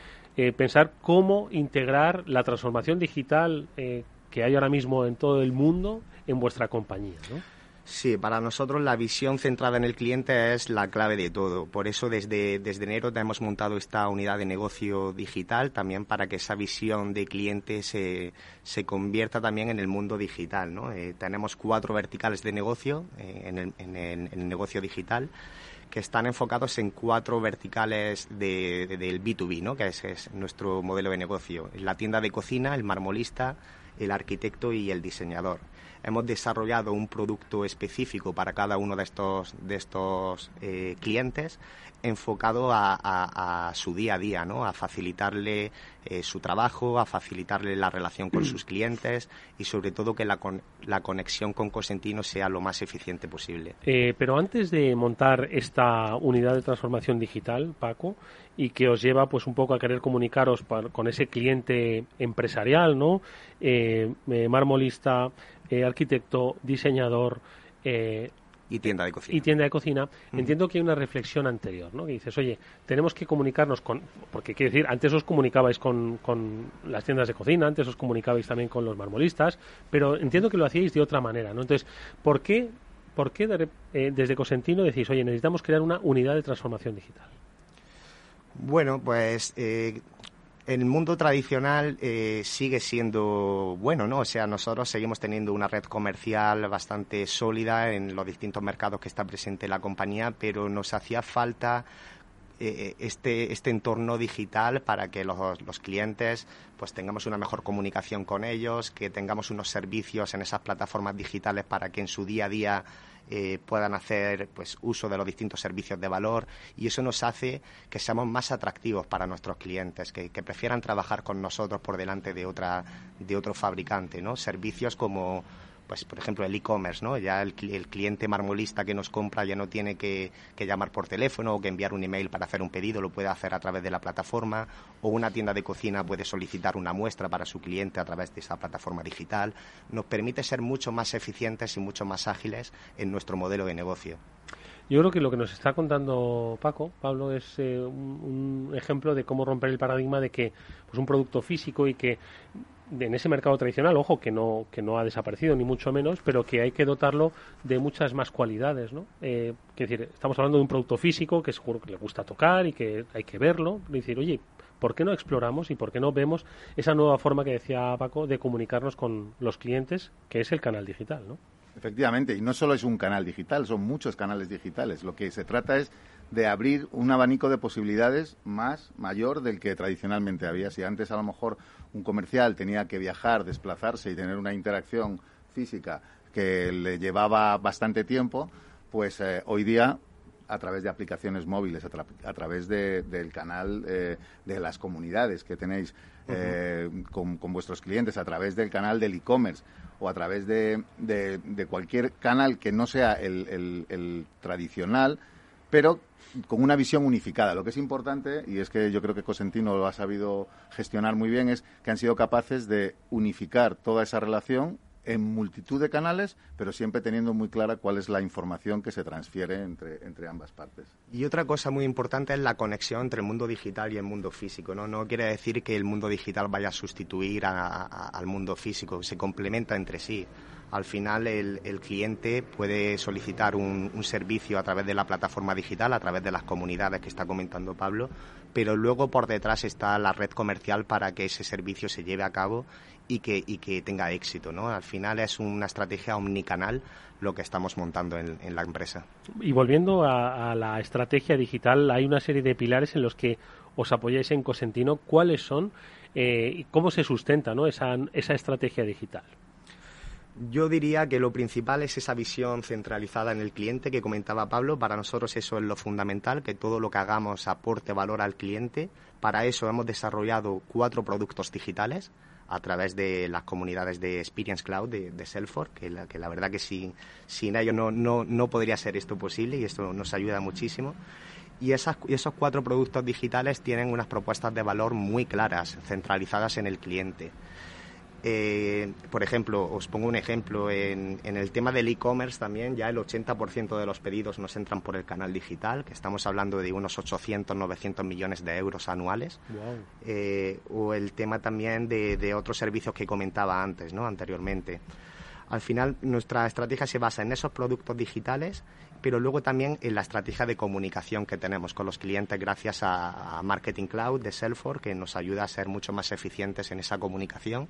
pensar cómo integrar la transformación digital que hay ahora mismo en todo el mundo en vuestra compañía. ¿no? Sí, para nosotros la visión centrada en el cliente es la clave de todo. Por eso desde, desde enero hemos montado esta unidad de negocio digital también para que esa visión de cliente se, se convierta también en el mundo digital. ¿no? Eh, tenemos cuatro verticales de negocio eh, en, el, en, el, negocio digital que están enfocados en cuatro verticales de, del B2B, ¿no? que es, es nuestro modelo de negocio. La tienda de cocina, el marmolista, el arquitecto y el diseñador hemos desarrollado un producto específico para cada uno de estos, de estos eh, clientes enfocado a, su día a día, ¿no? a facilitarle eh, su trabajo, a facilitarle la relación con sus clientes y sobre todo que la, la conexión con Cosentino sea lo más eficiente posible. Eh, pero antes de montar esta unidad de transformación digital, Paco, y que os lleva pues un poco a querer comunicaros con ese cliente empresarial, ¿no? marmolista, eh, arquitecto, diseñador. Eh, y tienda de cocina. Y tienda de cocina. Entiendo que hay una reflexión anterior, ¿no? Que dices, oye, tenemos que comunicarnos con. Porque quiero decir, antes os comunicabais con, con las tiendas de cocina, antes os comunicabais también con los marmolistas, pero entiendo que lo hacíais de otra manera, ¿no? Entonces, ¿por qué, por qué eh, desde Cosentino decís, oye, necesitamos crear una unidad de transformación digital? Bueno, pues el mundo tradicional eh, sigue siendo bueno, ¿no? O sea, nosotros seguimos teniendo una red comercial bastante sólida en los distintos mercados que está presente la compañía, pero nos hacía falta eh, este, este entorno digital para que los, los, clientes pues tengamos una mejor comunicación con ellos, que tengamos unos servicios en esas plataformas digitales para que en su día a día eh, puedan hacer pues uso de los distintos servicios de valor y eso nos hace que seamos más atractivos para nuestros clientes, que, que prefieran trabajar con nosotros por delante de otra de otro fabricante, ¿no? Servicios como pues por ejemplo el e-commerce, ¿no? Ya el, cliente marmolista que nos compra ya no tiene que, llamar por teléfono o que enviar un email para hacer un pedido, lo puede hacer a través de la plataforma o una tienda de cocina puede solicitar una muestra para su cliente a través de esa plataforma digital. Nos permite ser mucho más eficientes y mucho más ágiles en nuestro modelo de negocio. Yo creo que lo que nos está contando Paco, Pablo, es eh, un, un, ejemplo de cómo romper el paradigma de que pues un producto físico y que en ese mercado tradicional, ojo, que no, que no ha desaparecido ni mucho menos, pero que hay que dotarlo de muchas más cualidades, ¿no? Eh, decir, estamos hablando de un producto físico que seguro que le gusta tocar y que hay que verlo, decir, oye, ¿por qué no exploramos y por qué no vemos esa nueva forma que decía Paco de comunicarnos con los clientes, que es el canal digital, ¿no? Efectivamente, y no solo es un canal digital, son muchos canales digitales. Lo que se trata es de abrir un abanico de posibilidades más mayor del que tradicionalmente había. Si antes a lo mejor un comercial tenía que viajar, desplazarse y tener una interacción física que le llevaba bastante tiempo, pues eh, hoy día a través de aplicaciones móviles, a, través del canal eh, de las comunidades que tenéis eh, con, vuestros clientes, a través del canal del e-commerce o a través de, cualquier canal que no sea el, tradicional, pero con una visión unificada. Lo que es importante, y es que yo creo que Cosentino lo ha sabido gestionar muy bien, es que han sido capaces de unificar toda esa relación en multitud de canales, pero siempre teniendo muy clara cuál es la información que se transfiere entre, entre ambas partes. Y otra cosa muy importante es la conexión entre el mundo digital y el mundo físico. No, no quiere decir que el mundo digital vaya a sustituir al mundo físico, se complementa entre sí. Al final el, el cliente puede solicitar un servicio a través de la plataforma digital, a través de las comunidades que está comentando Pablo, pero luego por detrás está la red comercial para que ese servicio se lleve a cabo y que, y que tenga éxito. ¿no? Al final es una estrategia omnicanal lo que estamos montando en, la empresa. Y volviendo a, la estrategia digital, hay una serie de pilares en los que os apoyáis en Cosentino. ¿Cuáles son eh, y cómo se sustenta ¿no? esa, esa estrategia digital? Yo diría que lo principal es esa visión centralizada en el cliente que comentaba Pablo. Para nosotros eso es lo fundamental, que todo lo que hagamos aporte valor al cliente. Para eso hemos desarrollado cuatro productos digitales a través de las comunidades de Experience Cloud de, de Salesforce, que la, que la verdad que sin, ellos no, no, no podría ser esto posible y esto nos ayuda muchísimo. Y, esas, esos cuatro productos digitales tienen unas propuestas de valor muy claras, centralizadas en el cliente. Eh, por ejemplo, os pongo un ejemplo, en, el tema del e-commerce también ya el 80% de los pedidos nos entran por el canal digital, que estamos hablando de unos 800, 900 millones de euros anuales. Eh, o el tema también de, otros servicios que comentaba antes, ¿no? anteriormente. Al final, nuestra estrategia se basa en esos productos digitales, pero luego también en la estrategia de comunicación que tenemos con los clientes gracias a, a Marketing Cloud de Salesforce, que nos ayuda a ser mucho más eficientes en esa comunicación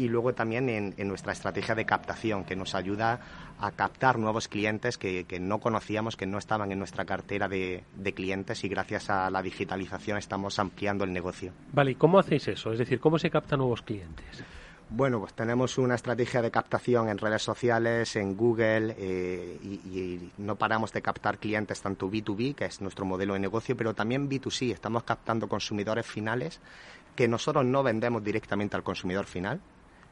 y luego también en, nuestra estrategia de captación, que nos ayuda a captar nuevos clientes que, no conocíamos, que no estaban en nuestra cartera de, clientes y gracias a la digitalización estamos ampliando el negocio. Vale, ¿y cómo hacéis eso? Es decir, ¿cómo se captan nuevos clientes? Bueno, pues tenemos una estrategia de captación en redes sociales, en Google, eh, y, y, no paramos de captar clientes tanto B2B, que es nuestro modelo de negocio, pero también B2C. Estamos captando consumidores finales que nosotros no vendemos directamente al consumidor final,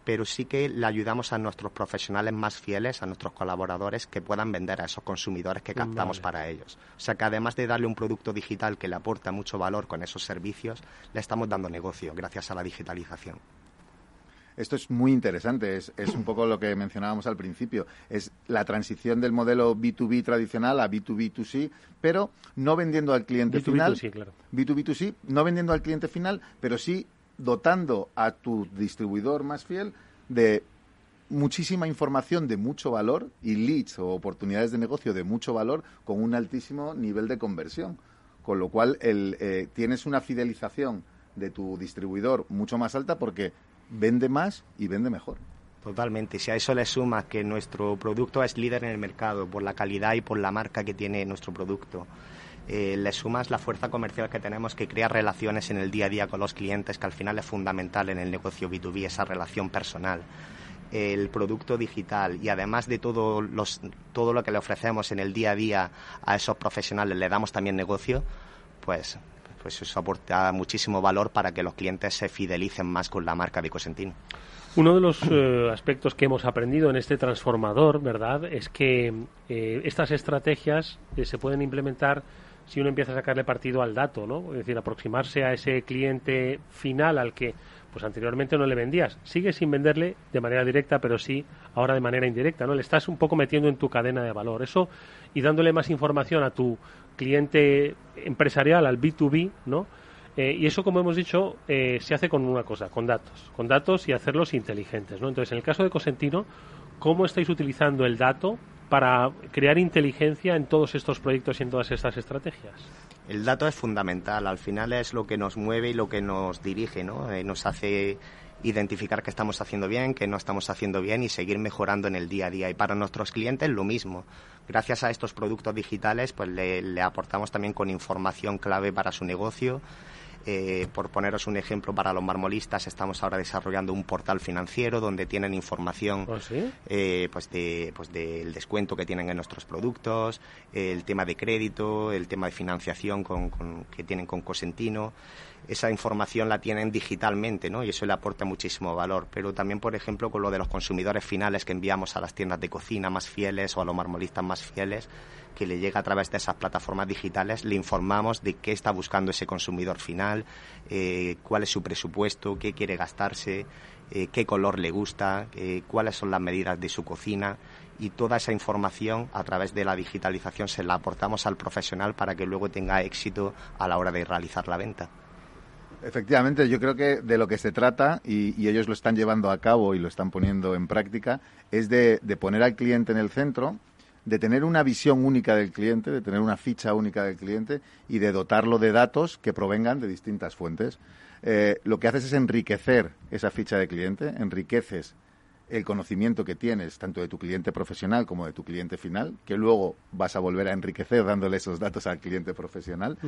pero sí que le ayudamos a nuestros profesionales más fieles, a nuestros colaboradores, que puedan vender a esos consumidores que captamos para ellos. O sea que además de darle un producto digital que le aporta mucho valor con esos servicios, le estamos dando negocio gracias a la digitalización. Esto es muy interesante, es, un poco lo que mencionábamos al principio, es la transición del modelo B2B tradicional a B2B2C, pero no vendiendo al cliente final. B2B2C, claro. B2B2C, no vendiendo al cliente final, pero sí dotando a tu distribuidor más fiel de muchísima información de mucho valor y leads o oportunidades de negocio de mucho valor con un altísimo nivel de conversión. Con lo cual el, eh, tienes una fidelización de tu distribuidor mucho más alta porque vende más y vende mejor. Totalmente. Si a eso le sumas que nuestro producto es líder en el mercado por la calidad y por la marca que tiene nuestro producto, eh, le sumas la fuerza comercial que tenemos que crea relaciones en el día a día con los clientes, que al final es fundamental en el negocio B2B, esa relación personal el producto digital y además de todo, los, todo lo que le ofrecemos en el día a día a esos profesionales, le damos también negocio, pues, pues eso aporta muchísimo valor para que los clientes se fidelicen más con la marca de. Uno de los eh, aspectos que hemos aprendido en este transformador, ¿verdad?, es que eh, estas estrategias se pueden implementar si uno empieza a sacarle partido al dato, ¿no? Es decir, aproximarse a ese cliente final al que pues anteriormente no le vendías. Sigues sin venderle de manera directa, pero sí ahora de manera indirecta, ¿no? Le estás un poco metiendo en tu cadena de valor. Eso y dándole más información a tu cliente empresarial, al B2B, ¿no? Eh, y eso, como hemos dicho, eh, se hace con una cosa, con datos. Con datos y hacerlos inteligentes, ¿no? Entonces, en el caso de Cosentino, ¿cómo estáis utilizando el dato para crear inteligencia en todos estos proyectos y en todas estas estrategias? El dato es fundamental, al final es lo que nos mueve y lo que nos dirige, ¿no? Eh, nos hace identificar qué estamos haciendo bien, qué no estamos haciendo bien y seguir mejorando en el día a día. Y para nuestros clientes lo mismo. Gracias a estos productos digitales, pues le aportamos también con información clave para su negocio eh, por poneros un ejemplo, para los marmolistas estamos ahora desarrollando un portal financiero donde tienen información ¿Ah, eh, pues de, pues del descuento que tienen en nuestros productos, el tema de crédito, el tema de financiación con, que tienen con Cosentino. Esa información la tienen digitalmente, ¿no? Y eso le aporta muchísimo valor. Pero también, por ejemplo, con lo de los consumidores finales que enviamos a las tiendas de cocina más fieles o a los marmolistas más fieles, que le llega a través de esas plataformas digitales, le informamos de qué está buscando ese consumidor final, eh, cuál es su presupuesto, qué quiere gastarse, eh, qué color le gusta, eh, cuáles son las medidas de su cocina y toda esa información a través de la digitalización se la aportamos al profesional para que luego tenga éxito a la hora de realizar la venta. Efectivamente, yo creo que de lo que se trata, y, ellos lo están llevando a cabo y lo están poniendo en práctica, es de poner al cliente en el centro de tener una visión única del cliente, de tener una ficha única del cliente y de dotarlo de datos que provengan de distintas fuentes. Eh, lo que haces es enriquecer esa ficha de cliente, enriqueces el conocimiento que tienes tanto de tu cliente profesional como de tu cliente final, que luego vas a volver a enriquecer dándole esos datos al cliente profesional.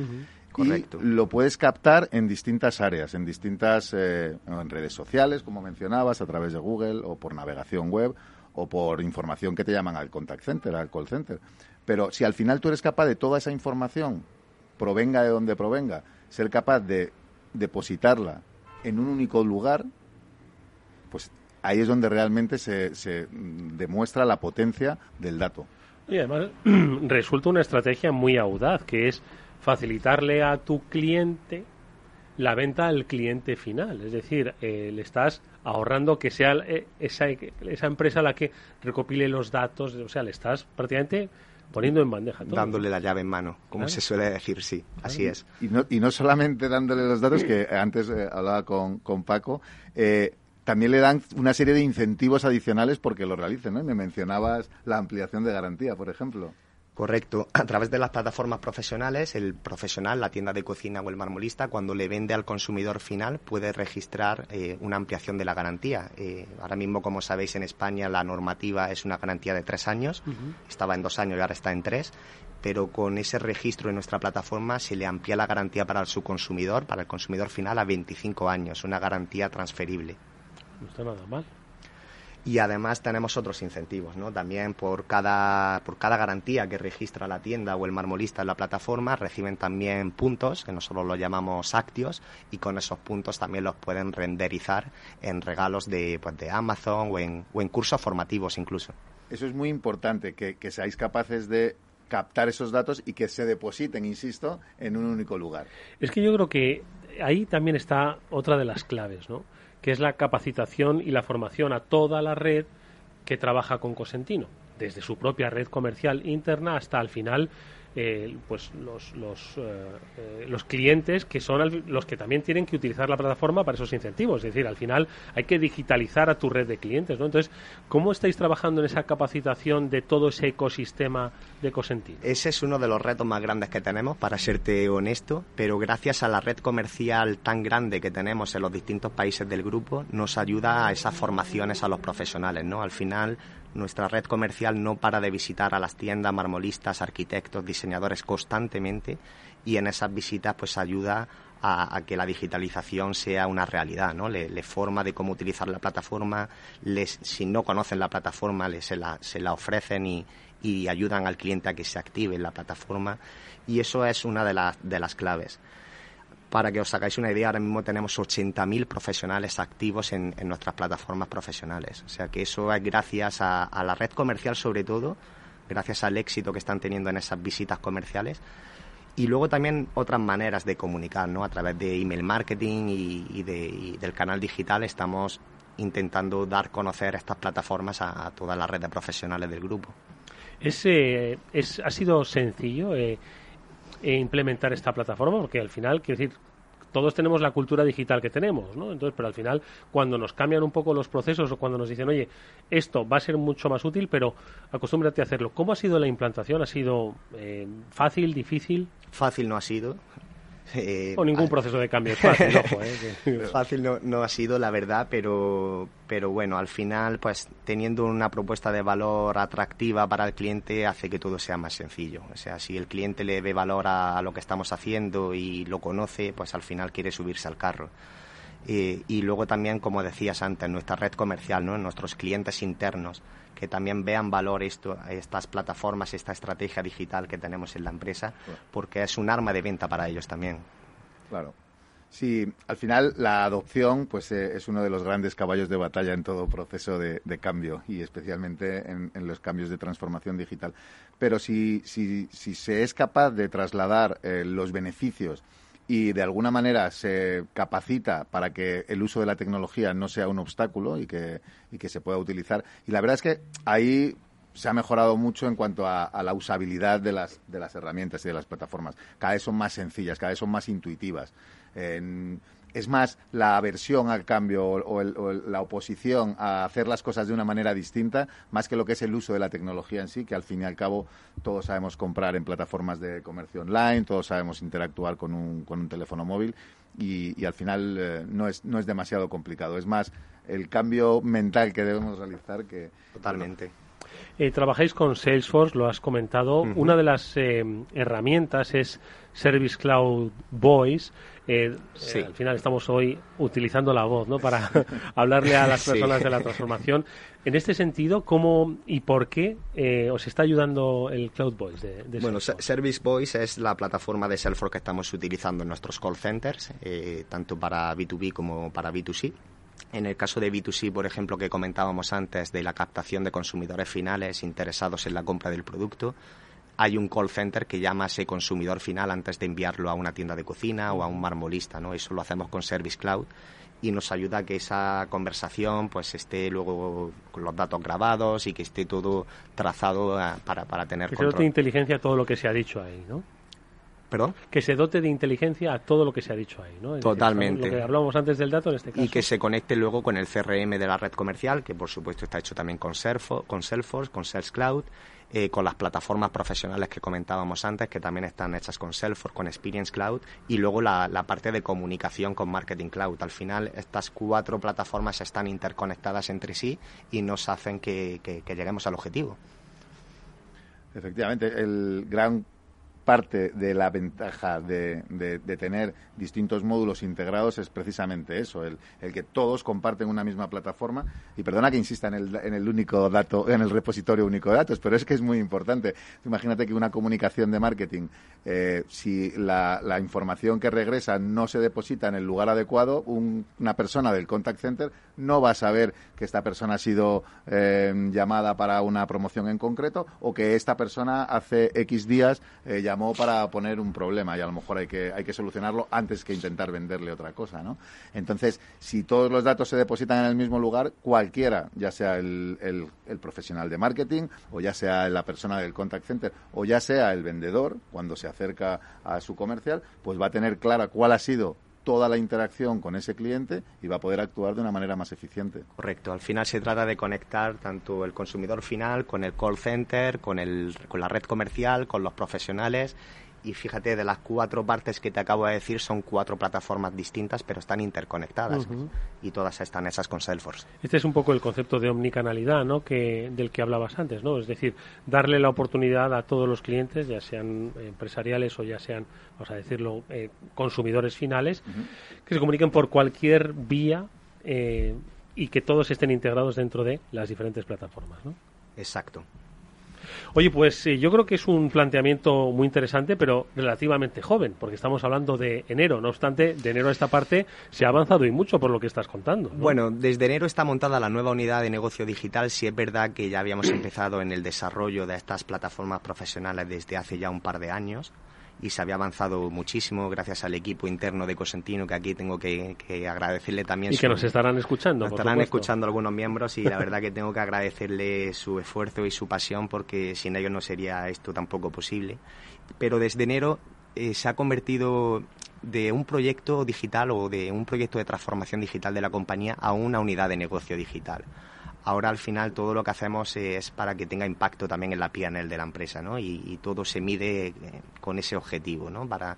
Correcto. Y lo puedes captar en distintas áreas, en distintas eh, en redes sociales, como mencionabas, a través de Google o por navegación web o por información que te llaman al contact center, al call center. Pero si al final tú eres capaz de toda esa información, provenga de donde provenga, ser capaz de depositarla en un único lugar, pues ahí es donde realmente se, se demuestra la potencia del dato. Y además resulta una estrategia muy audaz, que es facilitarle a tu cliente la venta al cliente final. Es decir, eh, le estás ahorrando que sea eh, esa, esa empresa la que recopile los datos, o sea, le estás prácticamente poniendo en bandeja todo. Dándole la llave en mano, como se suele decir, sí, así es. Y no, y no solamente dándole los datos, que antes eh, hablaba con, con Paco, también le dan una serie de incentivos adicionales porque lo realicen, ¿no? Me mencionabas la ampliación de garantía, por ejemplo. Correcto. A través de las plataformas profesionales, el profesional, la tienda de cocina o el marmolista, cuando le vende al consumidor final, puede registrar eh, una ampliación de la garantía. Eh, ahora mismo, como sabéis, en España la normativa es una garantía de tres años. Estaba en dos años y ahora está en tres. Pero con ese registro en nuestra plataforma se le amplía la garantía para su consumidor, para el consumidor final, a 25 años. Una garantía transferible. No está nada mal y además tenemos otros incentivos, ¿no? También por cada, por cada garantía que registra la tienda o el marmolista en la plataforma reciben también puntos, que nosotros los llamamos actios, y con esos puntos también los pueden renderizar en regalos de, pues, de Amazon o en, o en cursos formativos incluso. Eso es muy importante, que, que seáis capaces de captar esos datos y que se depositen, insisto, en un único lugar. Es que yo creo que ahí también está otra de las claves, ¿no? Que es la capacitación y la formación a toda la red que trabaja con Cosentino, desde su propia red comercial interna hasta al final eh, pues los, los, eh, eh, los clientes que son los que también tienen que utilizar la plataforma para esos incentivos. Es decir, al final hay que digitalizar a tu red de clientes. ¿no? Entonces, ¿cómo estáis trabajando en esa capacitación de todo ese ecosistema de Cosentino? Ese es uno de los retos más grandes que tenemos, para serte honesto, pero gracias a la red comercial tan grande que tenemos en los distintos países del grupo, nos ayuda a esas formaciones a los profesionales. ¿no? Al final, nuestra red comercial no para de visitar a las tiendas, marmolistas, arquitectos, diseñadores constantemente y en esas visitas pues ayuda a, que la digitalización sea una realidad, ¿no? Le, forma de cómo utilizar la plataforma, les, si no conocen la plataforma, les, se, la, se la ofrecen y, y ayudan al cliente a que se active en la plataforma y eso es una de, las de las claves. Para que os hagáis una idea, ahora mismo tenemos 80.000 profesionales activos en, nuestras plataformas profesionales. O sea que eso es gracias a, la red comercial sobre todo, gracias al éxito que están teniendo en esas visitas comerciales. Y luego también otras maneras de comunicar, ¿no? A través de email marketing y, del canal digital estamos intentando dar conocer estas plataformas a, toda la red de profesionales del grupo. ¿Es, es, ¿Ha sido sencillo? Eh, e implementar esta plataforma, porque al final, quiero decir, todos tenemos la cultura digital que tenemos, ¿no? Entonces, pero al final, cuando nos cambian un poco los procesos o cuando nos dicen, oye, esto va a ser mucho más útil, pero acostúmbrate a hacerlo. ¿Cómo ha sido la implantación? ¿Ha sido eh, fácil, difícil? Fácil no ha sido. Eh, o ningún proceso de cambio es fácil, eh, Fácil no, ha sido, la verdad, pero, pero bueno, al final, pues teniendo una propuesta de valor atractiva para el cliente hace que todo sea más sencillo. O sea, si el cliente le ve valor a, lo que estamos haciendo y lo conoce, pues al final quiere subirse al carro. Eh, y luego también, como decías antes, nuestra red comercial, ¿no? nuestros clientes internos que también vean valor esto, estas plataformas, esta estrategia digital que tenemos en la empresa, porque es un arma de venta para ellos también. Claro. Sí, al final la adopción pues eh, es uno de los grandes caballos de batalla en todo proceso de, cambio y especialmente en, los cambios de transformación digital. Pero si, si, si se es capaz de trasladar eh, los beneficios y de alguna manera se capacita para que el uso de la tecnología no sea un obstáculo y que, y que se pueda utilizar. Y la verdad es que ahí se ha mejorado mucho en cuanto a, la usabilidad de las, de las herramientas y de las plataformas. Cada vez son más sencillas, cada vez son más intuitivas es más la aversión al cambio o, la oposición a hacer las cosas de una manera distinta, más que lo que es el uso de la tecnología en sí, que al fin y al cabo todos sabemos comprar en plataformas de comercio online, todos sabemos interactuar con un, con un teléfono móvil y, al final eh, no, es, no es demasiado complicado. Es más el cambio mental que debemos realizar que... Totalmente. Eh, trabajáis con Salesforce, lo has comentado. Una de las eh, herramientas es Service Cloud Voice. Eh, eh, al final estamos hoy utilizando la voz ¿no? para hablarle a las personas de la transformación. En este sentido, ¿cómo y por qué eh, os está ayudando el Cloud Voice? De, bueno, Service Voice es la plataforma de Salesforce que estamos utilizando en nuestros call centers, tanto para B2B como para B2C. En el caso de B2C, por ejemplo, que comentábamos antes, de la captación de consumidores finales interesados en la compra del producto, hay un call center que llama a ese consumidor final antes de enviarlo a una tienda de cocina o a un marmolista, ¿no? Eso lo hacemos con Service Cloud y nos ayuda a que esa conversación pues esté luego con los datos grabados y que esté todo trazado eh, para, para tener que dote de inteligencia todo lo que se ha dicho ahí, ¿no? ¿Perdón? Que se dote de inteligencia a todo lo que se ha dicho ahí, ¿no? Totalmente. lo que hablábamos antes del dato en este caso. Y que se conecte luego con el CRM de la red comercial, que por supuesto está hecho también con Salesforce, con, Salesforce, con Sales Cloud, eh, con las plataformas profesionales que comentábamos antes, que también están hechas con Salesforce, con Experience Cloud, y luego la, parte de comunicación con Marketing Cloud. Al final, estas cuatro plataformas están interconectadas entre sí y nos hacen que, que lleguemos al objetivo. Efectivamente, el gran parte de la ventaja de, tener distintos módulos integrados es precisamente eso, el, el, que todos comparten una misma plataforma. Y perdona que insista en el, en el único dato, en el repositorio único de datos, pero es que es muy importante. Imagínate que una comunicación de marketing, eh, si la, información que regresa no se deposita en el lugar adecuado, una persona del contact center no va a saber que esta persona ha sido eh, llamada para una promoción en concreto o que esta persona hace X días eh, para poner un problema y a lo mejor hay que, hay que solucionarlo antes que intentar venderle otra cosa, ¿no? Entonces, si todos los datos se depositan en el mismo lugar, cualquiera, ya sea el, el profesional de marketing o ya sea la persona del contact center o ya sea el vendedor, cuando se acerca a su comercial, pues va a tener clara cuál ha sido toda la interacción con ese cliente y va a poder actuar de una manera más eficiente. Correcto. Al final se trata de conectar tanto el consumidor final con el call center, con, el, con la red comercial, con los profesionales y fíjate, de las cuatro partes que te acabo de decir, son cuatro plataformas distintas, pero están interconectadas y todas están esas con Salesforce. Este es un poco el concepto de omnicanalidad ¿no? que, del que hablabas antes, ¿no? Es decir, darle la oportunidad a todos los clientes, ya sean empresariales o ya sean, vamos a decirlo, eh, consumidores finales, que se comuniquen por cualquier vía eh, y que todos estén integrados dentro de las diferentes plataformas, ¿no? Exacto. Oye, pues eh, yo creo que es un planteamiento muy interesante, pero relativamente joven, porque estamos hablando de enero. No obstante, de enero a esta parte se ha avanzado y mucho por lo que estás contando. Bueno, desde enero está montada la nueva unidad de negocio digital. Si es verdad que ya habíamos empezado en el desarrollo de estas plataformas profesionales desde hace ya un par de años y se había avanzado muchísimo gracias al equipo interno de Cosentino, que aquí tengo que, agradecerle también. Y que nos estarán escuchando. Nos estarán escuchando algunos miembros y la verdad que tengo que agradecerle su esfuerzo y su pasión porque sin ellos no sería esto tampoco posible. Pero desde enero eh, se ha convertido de un proyecto digital o de un proyecto de transformación digital de la compañía a una unidad de negocio digital ahora al final todo lo que hacemos es para que tenga impacto también en la PNL de la empresa, ¿no? Y, todo se mide eh, con ese objetivo, ¿no? Para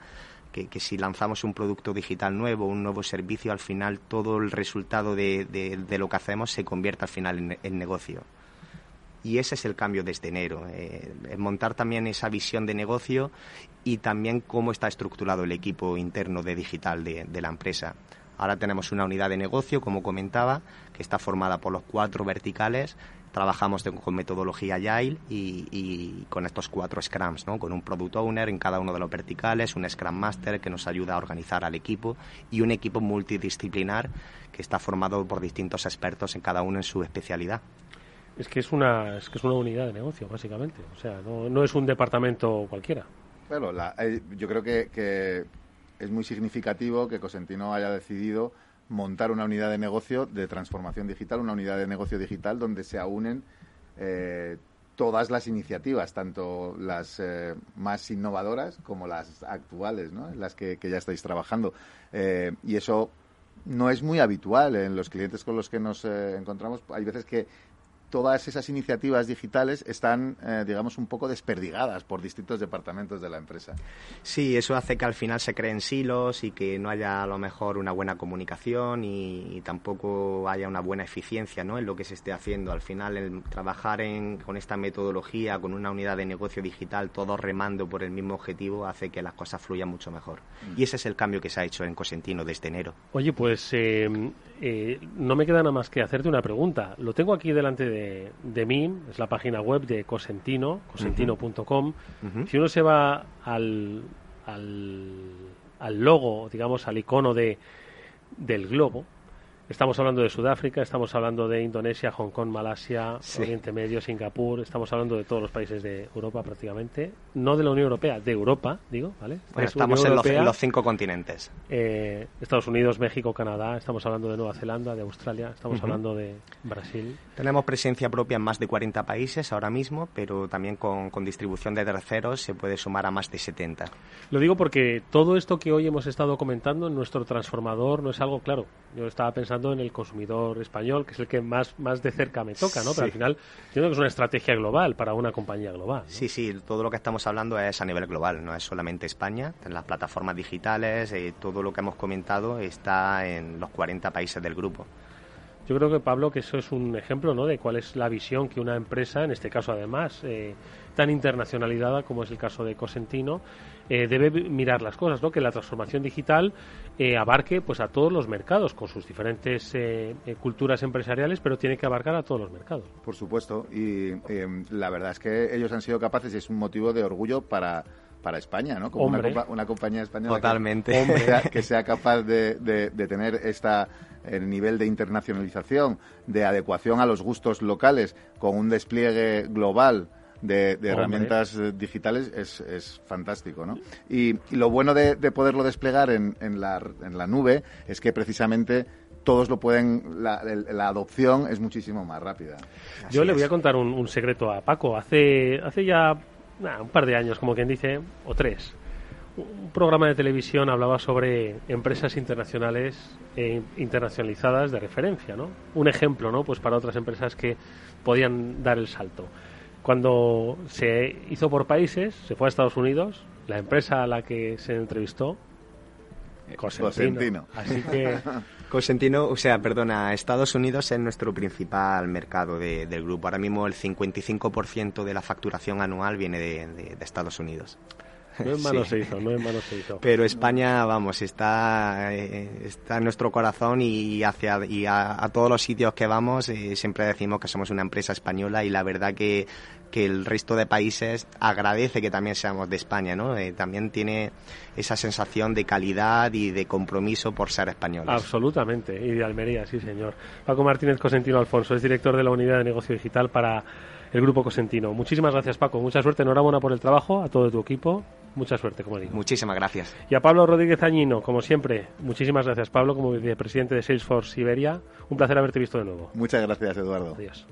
que, si lanzamos un producto digital nuevo, un nuevo servicio, al final todo el resultado de, lo que hacemos se convierte al final en, negocio. Y ese es el cambio desde enero, eh, montar también esa visión de negocio y también cómo está estructurado el equipo interno de digital de la empresa. Ahora tenemos una unidad de negocio, como comentaba, que está formada por los cuatro verticales. Trabajamos con metodología Agile y, con estos cuatro Scrums, ¿no? con un Product Owner en cada uno de los verticales, un Scrum Master que nos ayuda a organizar al equipo y un equipo multidisciplinar que está formado por distintos expertos en cada uno en su especialidad. Es que es una, es que es una unidad de negocio, básicamente. O sea, no, es un departamento cualquiera. Bueno, eh, yo creo que es muy significativo que Cosentino haya decidido montar una unidad de negocio de transformación digital, una unidad de negocio digital donde se aúnen eh, todas las iniciativas, tanto las eh, más innovadoras como las actuales, ¿no? las que, ya estáis trabajando. Eh, y eso no es muy habitual en los clientes con los que nos encontramos. Hay veces que todas esas iniciativas digitales están, eh, digamos, un poco desperdigadas por distintos departamentos de la empresa. Sí, eso hace que al final se creen silos y que no haya a lo mejor una buena comunicación y, tampoco haya una buena eficiencia ¿no? en lo que se esté haciendo. Al final, el trabajar en, con esta metodología, con una unidad de negocio digital, todos remando por el mismo objetivo, hace que las cosas fluyan mucho mejor. Mm. Y ese es el cambio que se ha hecho en Cosentino desde enero. Oye, pues eh, eh, no me queda nada más que hacerte una pregunta. Lo tengo aquí delante de, de mí, es la página web de Cosentino, cosentino.com. Si uno se va al, al, al, logo, digamos, al icono de, del globo, Estamos hablando de Sudáfrica, estamos hablando de Indonesia, Hong Kong, Malasia, Oriente Medio, Singapur, estamos hablando de todos los países de Europa prácticamente, no de la Unión Europea, de Europa, digo, ¿vale? Estamos en los, cinco continentes. Eh, Estados Unidos, México, Canadá, estamos hablando de Nueva Zelanda, de Australia, estamos hablando de Brasil. Tenemos presencia propia en más de 40 países ahora mismo, pero también con, con distribución de terceros se puede sumar a más de 70. Lo digo porque todo esto que hoy hemos estado comentando en nuestro transformador no es algo claro. Yo estaba pensando en el consumidor español, que es el que más, más de cerca me toca, ¿no? Pero al final, yo creo que es una estrategia global para una compañía global. Sí, sí, todo lo que estamos hablando es a nivel global, no es solamente España. En las plataformas digitales, eh, todo lo que hemos comentado está en los 40 países del grupo. Yo creo que, Pablo, que eso es un ejemplo ¿no? de cuál es la visión que una empresa, en este caso además, eh, tan internacionalizada como es el caso de Cosentino, eh, debe mirar las cosas, ¿no? que la transformación digital eh, abarque pues a todos los mercados con sus diferentes eh, culturas empresariales, pero tiene que abarcar a todos los mercados. Por supuesto, y la verdad es que ellos han sido capaces y es un motivo de orgullo para para España, ¿no? Como una, compañía española Totalmente. Que, sea, capaz de, de, tener esta el nivel de internacionalización, de adecuación a los gustos locales, con un despliegue global de, herramientas eh, digitales es, es, fantástico, ¿no? Y, lo bueno de, poderlo desplegar en, en, la, en la nube es que precisamente todos lo pueden, la, la, adopción es muchísimo más rápida. Yo le voy a contar un, secreto a Paco. Hace, hace ya un par de años, como quien dice, o tres, un programa de televisión hablaba sobre empresas internacionales e internacionalizadas de referencia, ¿no? Un ejemplo, ¿no? Pues para otras empresas que podían dar el salto. Cuando se hizo por países, se fue a Estados Unidos, la empresa a la que se entrevistó, eh, Cosentino. Así que... Cosentino, o sea, perdona, Estados Unidos es nuestro principal mercado del grupo. Ahora mismo el 55% de la facturación anual viene de Estados Unidos. No es malo se hizo, no es malo se hizo. Pero España, vamos, está, eh, está en nuestro corazón y, hacia, y a, todos los sitios que vamos eh, siempre decimos que somos una empresa española y la verdad que, que el resto de países agradece que también seamos de España, ¿no? Eh, también tiene esa sensación de calidad y de compromiso por ser españoles. Absolutamente, y de Almería, sí señor. Paco Martínez Cosentino Alfonso es director de la Unidad de Negocio Digital para el Grupo Cosentino. Muchísimas gracias Paco, mucha suerte, enhorabuena por el trabajo, a todo tu equipo Mucha suerte, como digo. Muchísimas gracias. Y a Pablo Rodríguez Añino, como siempre, muchísimas gracias, Pablo, como vicepresidente de Salesforce Siberia. Un placer haberte visto de nuevo. Muchas gracias, Eduardo. Adiós.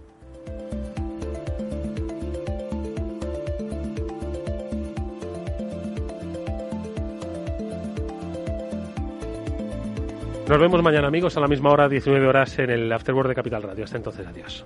Nos vemos mañana, amigos, a la misma hora, 19 horas, en el Afterword de Capital Radio. Hasta entonces, adiós.